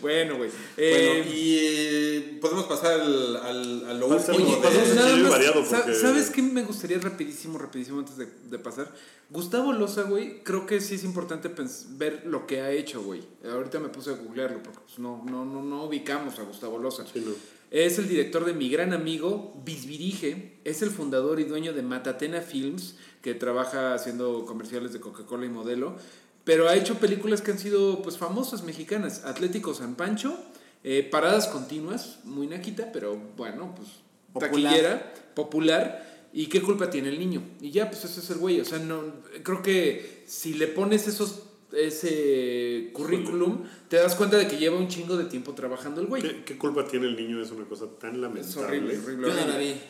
bueno, güey. Bueno, Eh, y eh, podemos pasar al, al, a lo último de- pasemos nada más, variado sa- porque- ¿Sabes qué me gustaría rapidísimo, rapidísimo antes de, de pasar? Gustavo Loza, güey, creo que sí es importante ver lo que ha hecho, güey. Ahorita me puse a googlearlo porque pues, no, no, no, no ubicamos a Gustavo Loza. Sí, no. Es el director de Mi Gran Amigo, Bisbirige. Es el fundador y dueño de Matatena Films, que trabaja haciendo comerciales de Coca-Cola y modelo. Pero ha hecho películas que han sido pues, famosas mexicanas. Atlético San Pancho, eh, Paradas Continuas, muy naquita, pero bueno, pues Popular. taquillera, popular. ¿Y qué culpa tiene el niño? Y ya, pues ese es el güey. O sea, no, creo que si le pones esos ese currículum, te das cuenta de que lleva un chingo de tiempo trabajando el güey. ¿Qué, qué culpa tiene el niño? Es una cosa tan Es lamentable. horrible, horrible. Yo no la horrible. vi.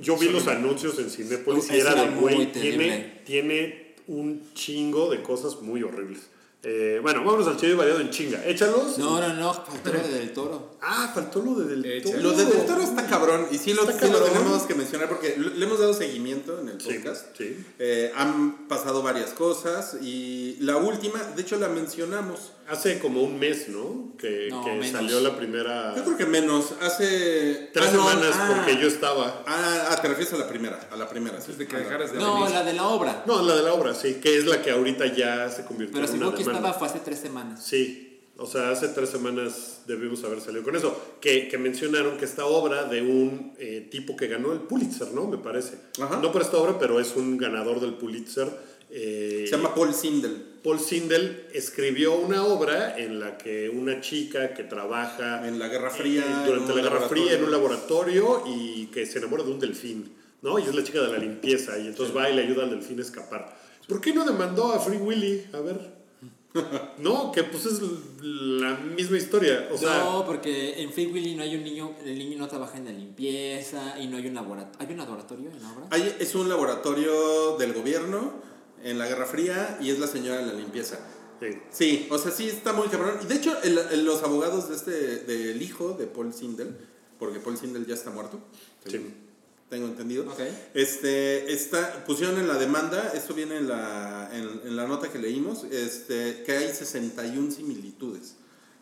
Yo vi los anuncios en Cinépolis y era era de, muy güey, tiene, tiene un chingo de cosas muy horribles. Eh, bueno, vámonos al chido y variado en chinga. Échalos. No, no, no, faltó lo de del toro. Ah, faltó lo de del toro. Lo de Del Toro está cabrón y sí lo, sí lo tenemos que mencionar porque le hemos dado seguimiento en el Sí, podcast. sí. Eh, han pasado varias cosas y la última, de hecho la mencionamos. Hace como un mes, ¿no? Que, No, que salió la primera... Yo creo que menos, hace... Tres ah, no, semanas ah, porque yo estaba... Ah, ah, te refieres a la primera, a la primera, sí. De que A la- dejaras de No, la de la obra. No, la de la obra, sí, que es la que ahorita ya se convirtió Pero en seguro una que demanda. estaba fue hace tres semanas. Sí, O sea, hace tres semanas debimos haber salido con eso. Que, que mencionaron que esta obra de un eh, tipo que ganó el Pulitzer, ¿no? Me parece. Ajá. No por esta obra, pero es un ganador del Pulitzer. Eh, Se llama Paul Sindel. Paul Sindel escribió una obra en la que una chica que trabaja En la Guerra Fría, eh, en durante la Guerra Fría en un laboratorio. laboratorio y que se enamora de un delfín, ¿no? Y es la chica de la limpieza y entonces va y le ayuda al delfín a escapar. ¿Por qué no demandó a Free Willy? A ver. No, que pues es la misma historia. O sea, no, porque en Free Willy no hay un niño, el niño no trabaja en la limpieza y no hay un laboratorio. ¿Hay un laboratorio en la obra? Hay- es un laboratorio del gobierno en la Guerra Fría y es la señora de la limpieza. sí. Sí, o sea, sí está muy cabrón. Y de hecho, el- el- los abogados de este, del hijo de Paul Sindel, porque Paul Sindel ya está muerto, Sí. tengo entendido, Ok. este, está, pusieron en la demanda, esto viene en la, en, en la nota que leímos, este, que hay 61 similitudes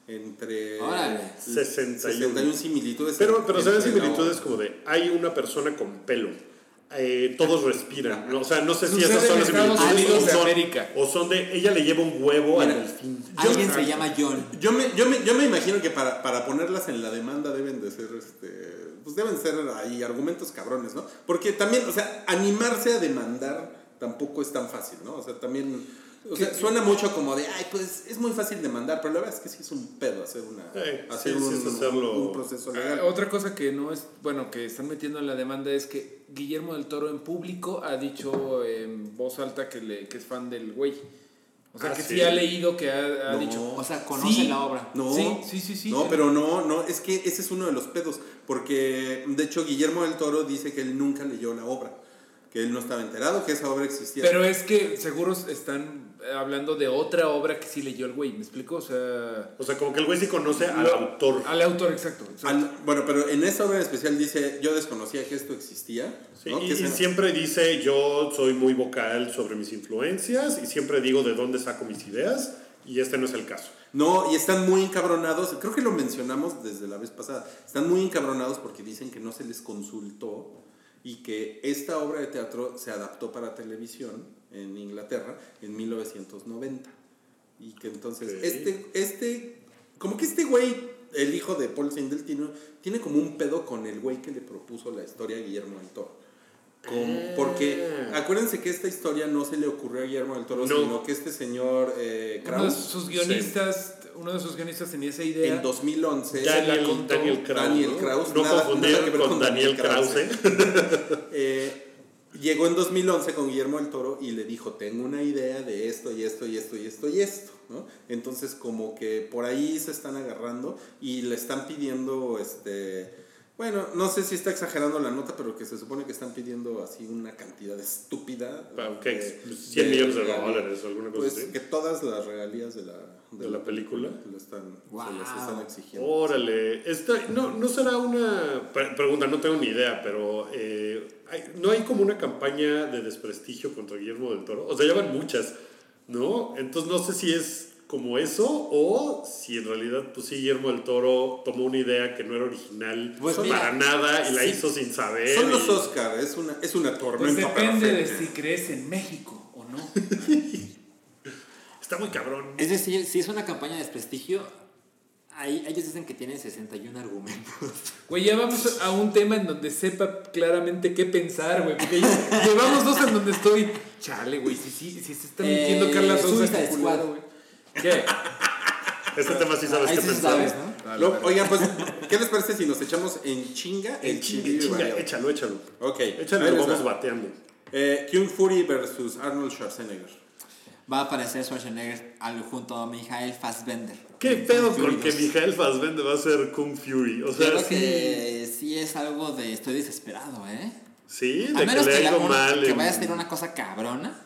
entre... Órale. 61. similitudes. Pero, pero se ven entre la similitudes como de, hay una persona con pelo. Eh, todos respiran. ¿no? O sea, no sé si esas son las similitudes de son, América. o son de, ella le lleva un huevo al Mira, delfín. Alguien se llama John. Yo me, yo, me, yo me imagino que para, para ponerlas en la demanda deben de ser, este, pues deben ser ahí argumentos cabrones, ¿no? Porque también, o sea, animarse a demandar tampoco es tan fácil, ¿no? O sea, también, o sea, suena mucho como de, ay, pues es muy fácil demandar, pero la verdad es que sí es un pedo hacer una, Eh, hacer sí, sí un, es hacerlo. un proceso legal. Ah, Otra cosa que no es, bueno, que están metiendo en la demanda es que Guillermo del Toro en público ha dicho en voz alta que, le, que es fan del güey. O sea, Ah, que sí. ¿sí? ha leído, que ha, ha No. dicho. O sea, conoce Sí. la obra. No, Sí, sí, sí, sí. No, pero no, no, es que ese es uno de los pedos, porque de hecho Guillermo del Toro dice que él nunca leyó la obra, que él no estaba enterado que esa obra existía. Pero es que seguros están hablando de otra obra que sí leyó el güey, ¿me explico? O sea. O sea, como que el güey sí conoce al lo- autor. Al autor, exacto. exacto. Al- bueno, pero en esta obra en especial dice, yo desconocía que esto existía. Sí, ¿no? y, y siempre dice, yo soy muy vocal sobre mis influencias y siempre digo de dónde saco mis ideas y este no es el caso. No, y están muy encabronados, creo que lo mencionamos desde la vez pasada, están muy encabronados porque dicen que no se les consultó y que esta obra de teatro se adaptó para televisión en Inglaterra en 1990. Y que entonces, este, este, como que este güey, el hijo de Paul Sindel, tiene, tiene como un pedo con el güey que le propuso la historia a Guillermo del Toro. Como- porque Ah. acuérdense que esta historia no se le ocurrió a Guillermo del Toro, No. sino que este señor eh, Uno de Kraus sus guionistas, uno de sus guionistas tenía esa idea. en 2011 Daniel, Daniel Krause. Daniel ¿no? Krause, No nada- confundir nada con, con Daniel Daniel Krause. eh, llegó en 2011 con Guillermo del Toro y le dijo, tengo una idea de esto y esto y esto y esto y esto, ¿no? Entonces como que por ahí se están agarrando y le están pidiendo, este, bueno, no sé si está exagerando la nota, pero que se supone que están pidiendo así una cantidad estúpida. ¿qué? 100 millones de dólares o alguna cosa Pues así. que todas las regalías de la, ¿De la película? lo están, Wow. se les están exigiendo. Órale, esta, no, no será una pre- pregunta, no tengo ni idea, pero eh, hay- no hay como una campaña de desprestigio contra Guillermo del Toro. O sea, ya van muchas, ¿no? Entonces no sé si es como eso o si en realidad, pues sí, Guillermo del Toro tomó una idea que no era original Pues para mira, nada y la sí. hizo sin saber. Son los y- Oscar, es una, es una Pues tormenta depende de si crees en México o no. Está muy cabrón. Es decir, si es una campaña de desprestigio, ahí, ellos dicen que tienen 61 argumentos. Güey, ya vamos a un tema en donde sepa claramente qué pensar, güey. Porque ya- llevamos dos en donde estoy. Chale, güey, si, si, si se está mintiendo Eh, Carla Sousa. Suicide este güey. ¿Qué? Este tema sí sabes Ahí qué sí pensar. sabes, ¿no? Lo- oigan, pues, ¿qué les parece si nos echamos en chinga El chinga, chinga, échalo, échalo. Ok, Échalo lo vamos va. bateando. Eh, Kung Fury versus Arnold Schwarzenegger. Va a aparecer Schwarzenegger al- junto a Mijael Fassbender. ¿Qué En pedo Fury con que 2? Mijael Fassbender va a ser Kung Fury? O Yo sea, creo sí, que sí es algo de estoy desesperado, ¿eh? sí, A de que menos le que, ha la- ido mal. que en- vaya a ser una cosa cabrona.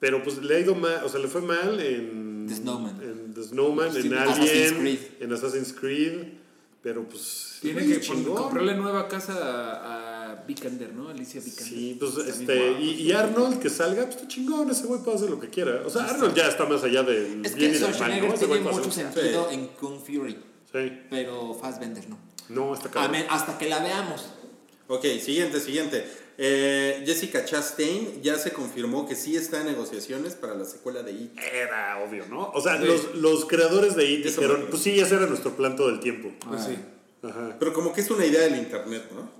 Pero pues le ha ido mal, o sea, le fue mal en The Snowman. En The Snowman, Sí, en Assassin's Alien, Creed. en Assassin's Creed. Pero pues. Tiene que comprarle nueva casa a, Vikander, ¿no? Alicia Vikander. Sí, pues Está bien este. Y, y Arnold que salga, pues está chingón, ese güey puede hacer lo que quiera. O sea, Arnold ya está más allá del Es bien que y del mal, ¿no? Ese tiene mucho sentido en Kung Fury, Sí. pero Fassbender no. No, está me- hasta que la veamos. Ok, siguiente, siguiente. eh, Jessica Chastain ya se confirmó que sí está en negociaciones para la secuela de It. Era obvio, ¿no? O sea, los, los creadores de IT Eso dijeron, pues sí, ese era nuestro plan todo el tiempo. Pues sí. Ajá. Pero como que es una idea del internet, ¿no?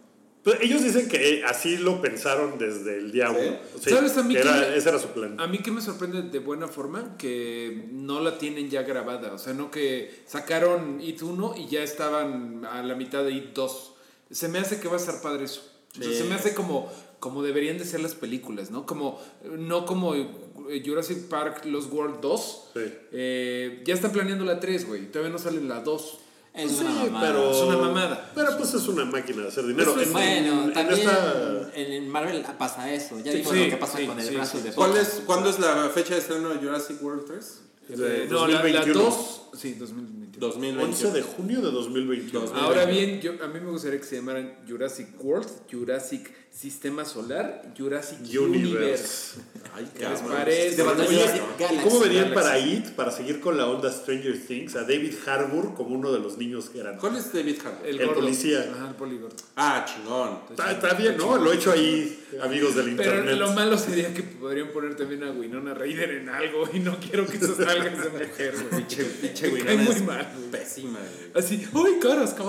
Pero ellos dicen que así lo pensaron desde el día uno. Sí, ¿Sabes a mí que que era- ese era su plan. A mí que me sorprende de buena forma que no la tienen ya grabada. O sea, no que sacaron IT 1 y ya estaban a la mitad de IT 2. Se me hace que va a estar padre eso. O sea, Sí. se me hace como, como deberían de ser las películas, ¿no? Como, no como eh, Jurassic Park Lost World 2. Sí. Eh, ya están planeando la 3, güey. Todavía no sale la 2. Es Sí, una mamada. pero, Es una mamada. Pero pues es una máquina de hacer dinero. Es- En- Bueno, en también esta- en, en Marvel pasa eso. Ya Sí, vimos sí, lo que pasa sí, con el sí, brazo sí. de ¿Cuál es, ¿Cuándo es la fecha de estreno de Jurassic World 3? de no, la, la 2021. 2. Sí, 2021. 2020. 11 de junio de 2021. Dos- Ahora bien, yo, a mí me gustaría que se llamaran Jurassic World, Jurassic Sistema Solar, Jurassic Universe. Universe. Ay, ¿Qué les cabrón. parece? Te faltó Oye, Jurassic ¿y Galaxy, ¿Cómo venían Galaxy. para IT, para seguir con la onda Stranger Things, a David Harbour como uno de los niños que eran? ¿Cuál es David Harbour? El, El policía. Ajá, el poligordo. Ah, chingón. Está, bien, ¿no? Lo he hecho ahí, amigos del Pero internet. lo malo sería que podrían poner también a Winona Ryder en algo y no quiero que eso salga esa mujer, güey. Pinche, pinche muy es mal. Pésima, güey. Así, ¡ay, caras, caras!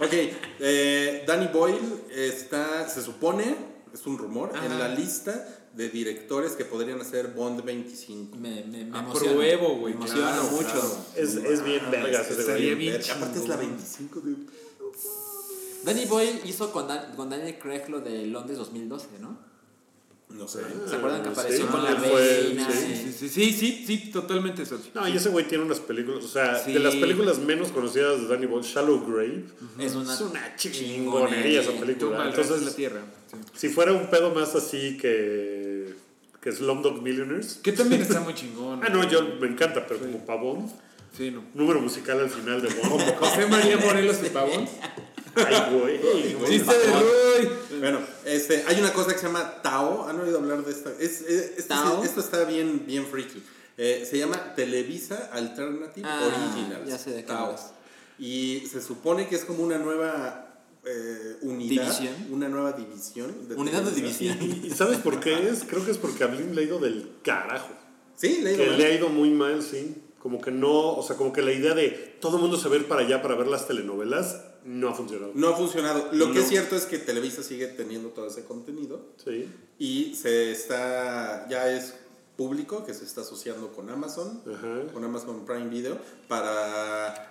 Ok, eh, Danny Boyle está, se supone, es un rumor, Ajá. en la lista de directores que podrían hacer Bond 25. Me, me, me Apruebo, emociona. güey, Me emociona claro, mucho. claro. Es, es bien ese estaría güey. bien Verga, Aparte es la chingón. 25 de... Danny Boyle hizo con, Dan- con Daniel Craig lo de Londres 2012, ¿no? No sé. ¿Se acuerdan que apareció sí, con la reina? sí. Sí, sí, sí, sí, sí, totalmente eso. No, y ese güey tiene unas películas, o sea, Sí. de las películas menos conocidas de Danny Boyle, Shallow Grave, Es una, es una chingonería esa película. Entonces, la tierra. Sí. si fuera un pedo más así que, que Slumdog Millionaires, Que también está muy chingón. ah, no, yo me encanta, pero como pavón, Sí, no. número musical al final de Bond. José María Morelos de Pavón. Ay, güey. Chiste de Roy. Bueno, este, hay una cosa que se llama Tao. ¿Han oído hablar de esta? Es, es- esto, Tao. esto está bien, bien freaky. Eh, se llama Televisa Alternative Ah, Originals. ya sé de qué Tao. Y se supone que es como una nueva eh, unidad. División. Una nueva división. Unidad de división. ¿Y sabes por qué es? Creo que es porque a Blin le ha ido del carajo. Sí, le Que digo. le ha ido muy mal, sí. Como que no, o sea, como que la idea de todo el mundo se va a ir para allá para ver las telenovelas no ha funcionado. No ha funcionado. Lo que es cierto es que Televisa sigue teniendo todo ese contenido. Sí. Y se está. Ya es público que se está asociando con Amazon. Ajá. con Amazon Prime Video para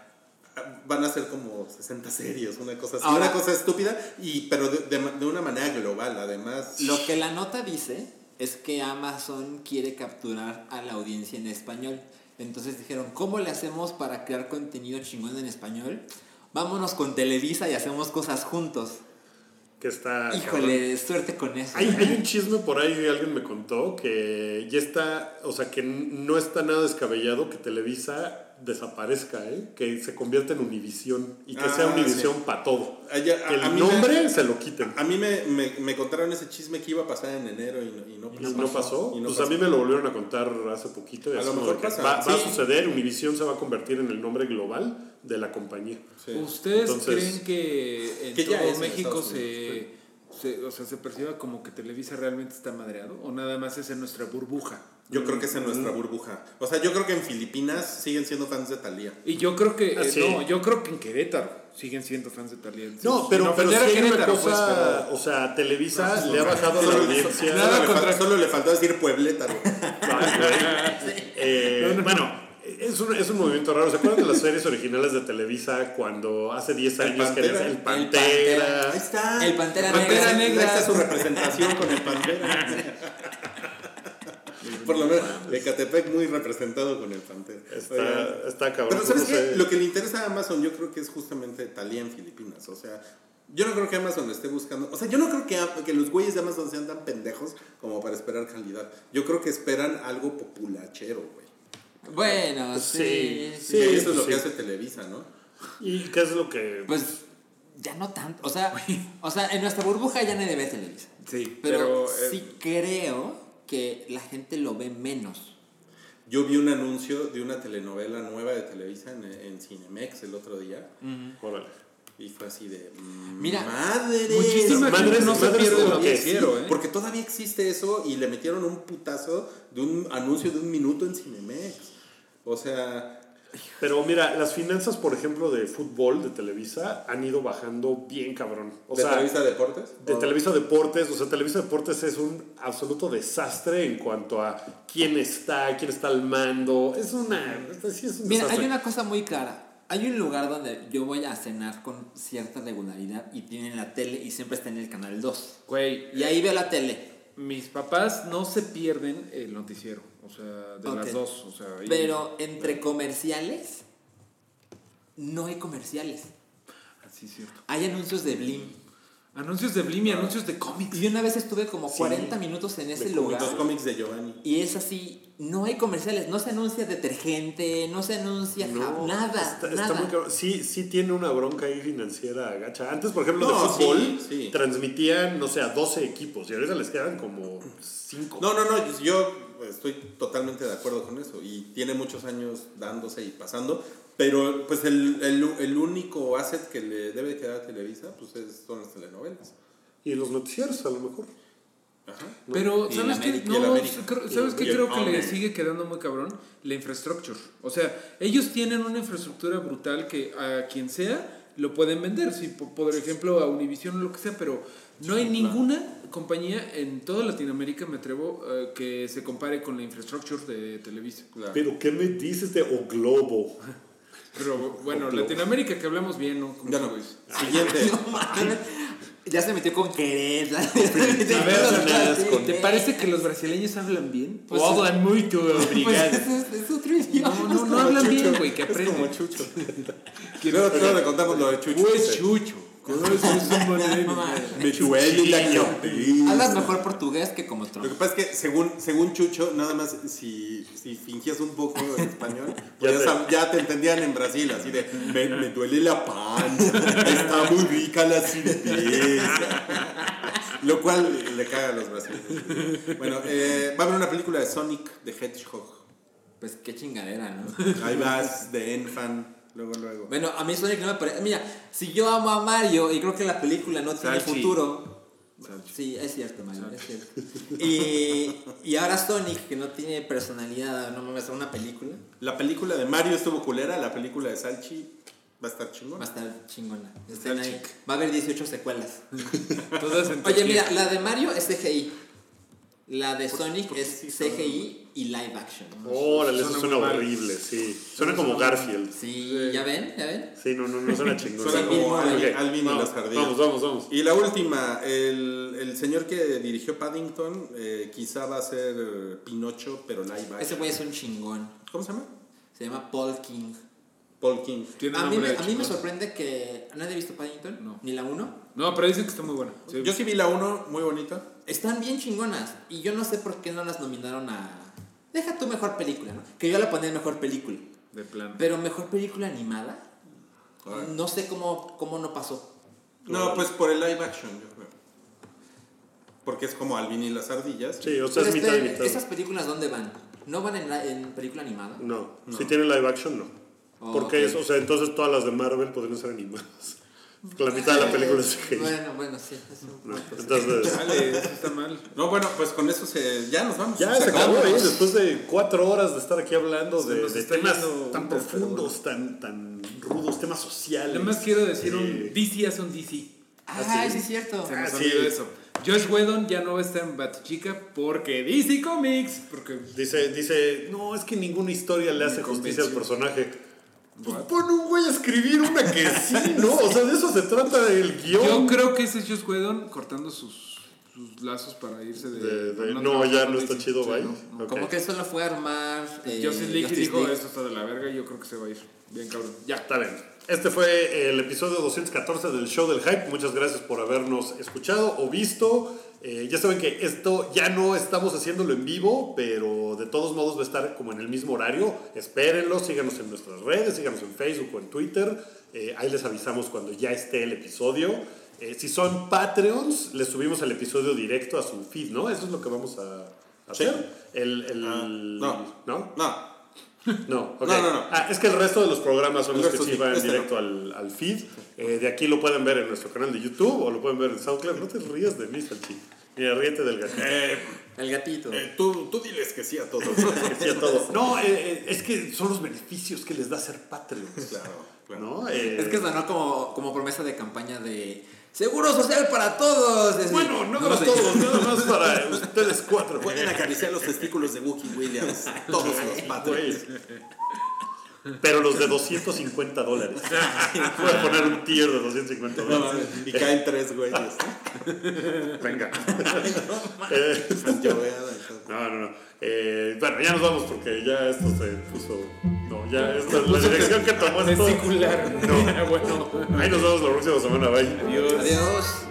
van a ser como 60 series, una cosa así, Ahora- una cosa estúpida y pero de, de- de una manera global, además. Lo que la nota dice es que Amazon quiere capturar a la audiencia en español. Entonces dijeron, ¿cómo le hacemos para crear contenido chingón en español? Vámonos con Televisa y hacemos cosas juntos. Que está. Híjole, suerte con eso. Hay, hay un chisme por ahí, alguien me contó, que ya está, o sea, que no está nada descabellado que Televisa desaparezca, ¿eh? que se convierta en Univisión y que Ah, sea Univisión sí. para todo. Ah, Que el me- nombre se lo quiten. A mí me, me, me contaron ese chisme que iba a pasar en enero y no, y no ¿Y no pasó? Y no pues pasó. a mí me lo volvieron a contar hace poquito. y A lo mejor pasa, Va, va a suceder, Univisión se va a convertir en el nombre global de la compañía. Sí. ¿Ustedes Entonces- creen que en todo México se, se- o sea, se perciba como que Televisa realmente está madreado? ¿O nada más es en nuestra burbuja? Yo creo que es en Mm. nuestra burbuja. O sea, yo creo que en Filipinas siguen siendo fans de Thalía. Y yo creo que, Ah, eh, sí. no, yo creo que en Querétaro siguen siendo fans de Talía. No, pero, Sin pero hay una cosa, pues, pero- o sea, Televisa le ha bajado la audiencia. Nada solo le contra- solo le faltó decir güey. Eh, Bueno, es un, es un movimiento raro. ¿Se acuerdan de las series originales de Televisa cuando hace 10 El años que Pantera. eres el El Pantera? Ahí está. El Pantera Negra. Ahí está su representación con el Pantera. Por lo menos, Ecatepec muy representado con el Pantera. Oigan, Está, está cabrón. Pero ¿sabes no sé. qué? Lo que le interesa a Amazon yo creo que es justamente Thalía en Filipinas. O sea, yo no creo que Amazon esté buscando... O sea, yo no creo que, que los güeyes de Amazon sean tan pendejos como para esperar calidad. Yo creo que esperan algo populachero, güey. Bueno, sí. Sí, eso es lo sí. que hace Televisa, ¿no? ¿Y qué es lo que.? Pues ya no tanto. O sea, o sea, en nuestra burbuja ya nadie ve Televisa. Sí, Pero, pero, eh, sí creo que la gente lo ve menos. Yo vi un anuncio de una telenovela nueva de Televisa en, en Cinemex el otro día. Órale. Y fue así de. Mira, madre. muchísima gente no se pierde el noticiero, ¿eh? Porque todavía existe eso y le metieron un putazo de un anuncio de un minuto en Cinemex. O sea, Pero mira, las finanzas, por ejemplo, de fútbol de Televisa han ido bajando bien cabrón. O ¿de sea, Televisa Deportes? de Televisa Deportes, o sea, Televisa Deportes es un absoluto desastre en cuanto a quién está, quién está al mando. Es una. Sí, es un Mira, desastre. hay una cosa muy clara. Hay un lugar donde yo voy a cenar con cierta regularidad y tienen la tele y siempre está en el canal 2. Güey, Y ahí veo la tele. Mis papás no se pierden el noticiero. O sea, de las dos. O sea, Pero entre comerciales, no hay comerciales. Así es cierto. Hay anuncios de Blim. Anuncios de Blim y anuncios de cómics. Y una vez estuve como 40 minutos en ese de lugar. Los cómics de Giovanni. Y es así, no hay comerciales, no se anuncia detergente, no se anuncia No, nada, está, muy cabrón. Sí, sí tiene una bronca ahí financiera gacha. Antes, por ejemplo, No, de fútbol, sí, sí. transmitían, no sé, a 12 equipos y ahorita les quedan como 5. No, no, no, yo estoy totalmente de acuerdo con eso y tiene muchos años dándose y pasando, pero pues el, el, el único asset que le debe quedar a Televisa pues es- son las telenovelas. Y los noticieros, a lo mejor. Ajá. Pero, ¿sabes qué? No, ¿sabes qué creo que le sigue quedando muy cabrón? La infrastructure. O sea, ellos tienen una infraestructura brutal que a quien sea lo pueden vender. Si, po- por ejemplo, a Univision o lo que sea, pero no hay ninguna compañía en toda Latinoamérica, me atrevo, eh, que se compare con la infrastructure de Televisa. Claro. Pero, ¿qué me dices de O Globo? Pero bueno, Latinoamérica que hablamos bien, ¿no? Ya no. güeyes. Siguiente. No ya se metió con querer. A ver, ¿te parece que los brasileños hablan bien? Pues o hablan muy tu Pues obrigado. es, es otro idioma. No, no, no hablan bien, güey, que Es como aprenden. Chucho. luego, luego le contamos lo de Chucho. Pues chucho. Me duele la cabeza. Hablas mejor portugués que como Lo Trump. que pasa es que según, según Chucho, nada más si, si fingías un poco en español, pues Ya ya, te- sab- ya te entendían en Brasil, así de me, me duele la panza, está muy rica la cerveza. Lo cual le caga a los brasileños. Bueno, eh, va a haber una película de Sonic the Hedgehog. Pues qué chingadera, ¿no? Ahí vas de Enfan, luego, luego. Bueno, a mí Sonic no me parece. Mira, si yo amo a Mario y creo que la película no tiene Salchi. futuro. Sí, es cierto, Mario, es cierto. Y, y ahora Sonic, que no tiene personalidad, no me va a hacer una película, La película de Mario estuvo culera, la película de Salchi va a estar va a chingona. estar chingona. Ahí. Va a haber 18 secuelas. Oye, mira, la de Mario es CGI. La de Sonic es CGI y live action. Órale, eso Suena horrible, sí. Suena como Garfield. Sí, ¿ya ven? ¿Ya ven? Sí, no, no, no suena chingón. Suena como Alvin, y las ardillas. Vamos, vamos, vamos. Y la última, el, el señor que dirigió Paddington eh, quizá va a ser eh, Pinocho, pero live Ese action. güey es un chingón. ¿Cómo se llama? Se llama Paul King. Paul King. Tiene A mí, me, de a mí me chingón. sorprende que. ¿Nadie ha visto Paddington? No. ¿Ni la 1? No, pero dicen que está muy buena. Sí. Yo sí vi la 1, muy bonita. Están bien chingonas. Y yo no sé por qué no las nominaron a. Deja tu mejor película, ¿no? Que yo la ponía en mejor película. De plano. Pero mejor película animada. No sé cómo, cómo no pasó. No, pues por el live action, yo creo. Porque es como Alvin y las ardillas. Sí, o sea, es mitad y esperen, mitad. ¿Esas películas dónde van? ¿No van en, la- en película animada? No, si tiene live action, no. Oh, Porque ok. es, o sea, entonces todas las de Marvel podrían ser animadas. La mitad de la película es CGI. Bueno, bueno, sí. eso. ¿no? Entonces, Dale, eso está mal. No, bueno, pues con eso se, ya nos vamos. ya se acabó, acabó. ¿eh? Después de cuatro horas de estar aquí hablando de, temas tan profundos, tan, tan rudos, temas sociales. Nada más quiero decir Eh, un DC hace un DC. Ah, sí, es cierto. Se Ah, nos sí. olvidó eso. Josh Whedon ya no va a estar en Batchica porque DC Comics. Porque Dice, dice, no, es que ninguna historia le hace justicia al personaje. Pues pon un güey a escribir una que sí, ¿no? O sea, de eso se trata el guion. yo creo que ese es Josh Whedon cortando sus, sus lazos para irse de. De- de- no, ya no está chido, Sí, bye. no, no. Ok. Como que solo fue a armar. eh, Justice League Justice dijo: League. Esto está de la verga y yo creo que se va a ir. Bien, cabrón. Ya. Está bien. Este fue el episodio 214 del show del hype. Muchas gracias por habernos escuchado o visto. Eh, ya saben que esto ya no estamos haciéndolo en vivo, pero de todos modos va a estar como en el mismo horario. Espérenlo, síganos en nuestras redes, síganos en Facebook o en Twitter. Eh, ahí les avisamos cuando ya esté el episodio. Eh, si son Patreons, les subimos el episodio directo a su feed, ¿no? Eso es lo que vamos a Sí. hacer. El, el- Ah, no. ¿No? No. No, ok. No, no, no. Ah, es que el resto de los programas son El los que sí van este no. directo al, al feed. Eh, de aquí lo pueden ver en nuestro canal de YouTube o lo pueden ver en SoundCloud. No te rías de mí, Salchi. Mira, ríete del gatito. Eh, El gatito. eh, tú, tú diles que sí a todos. Que sí a todo. No, es que son los beneficios que les da ser Patreons. claro, claro. ¿no? Eh, Es que sonó como, como promesa de campaña de seguro social para todos. Decir, Bueno, no lo para todos, nada más para ustedes cuatro. Pueden acariciar los testículos de Wookie Williams. Todos los patrones. Pero los de 250 dólares. Voy a poner un tier de 250 dólares. Y caen tres güeyes. Venga. Eh, no, no, no. Eh, bueno, ya nos vamos porque ya esto se puso. No, ya esta es la dirección que tomó esto. No. bueno. Ahí nos vemos la próxima semana. Bye. Adiós.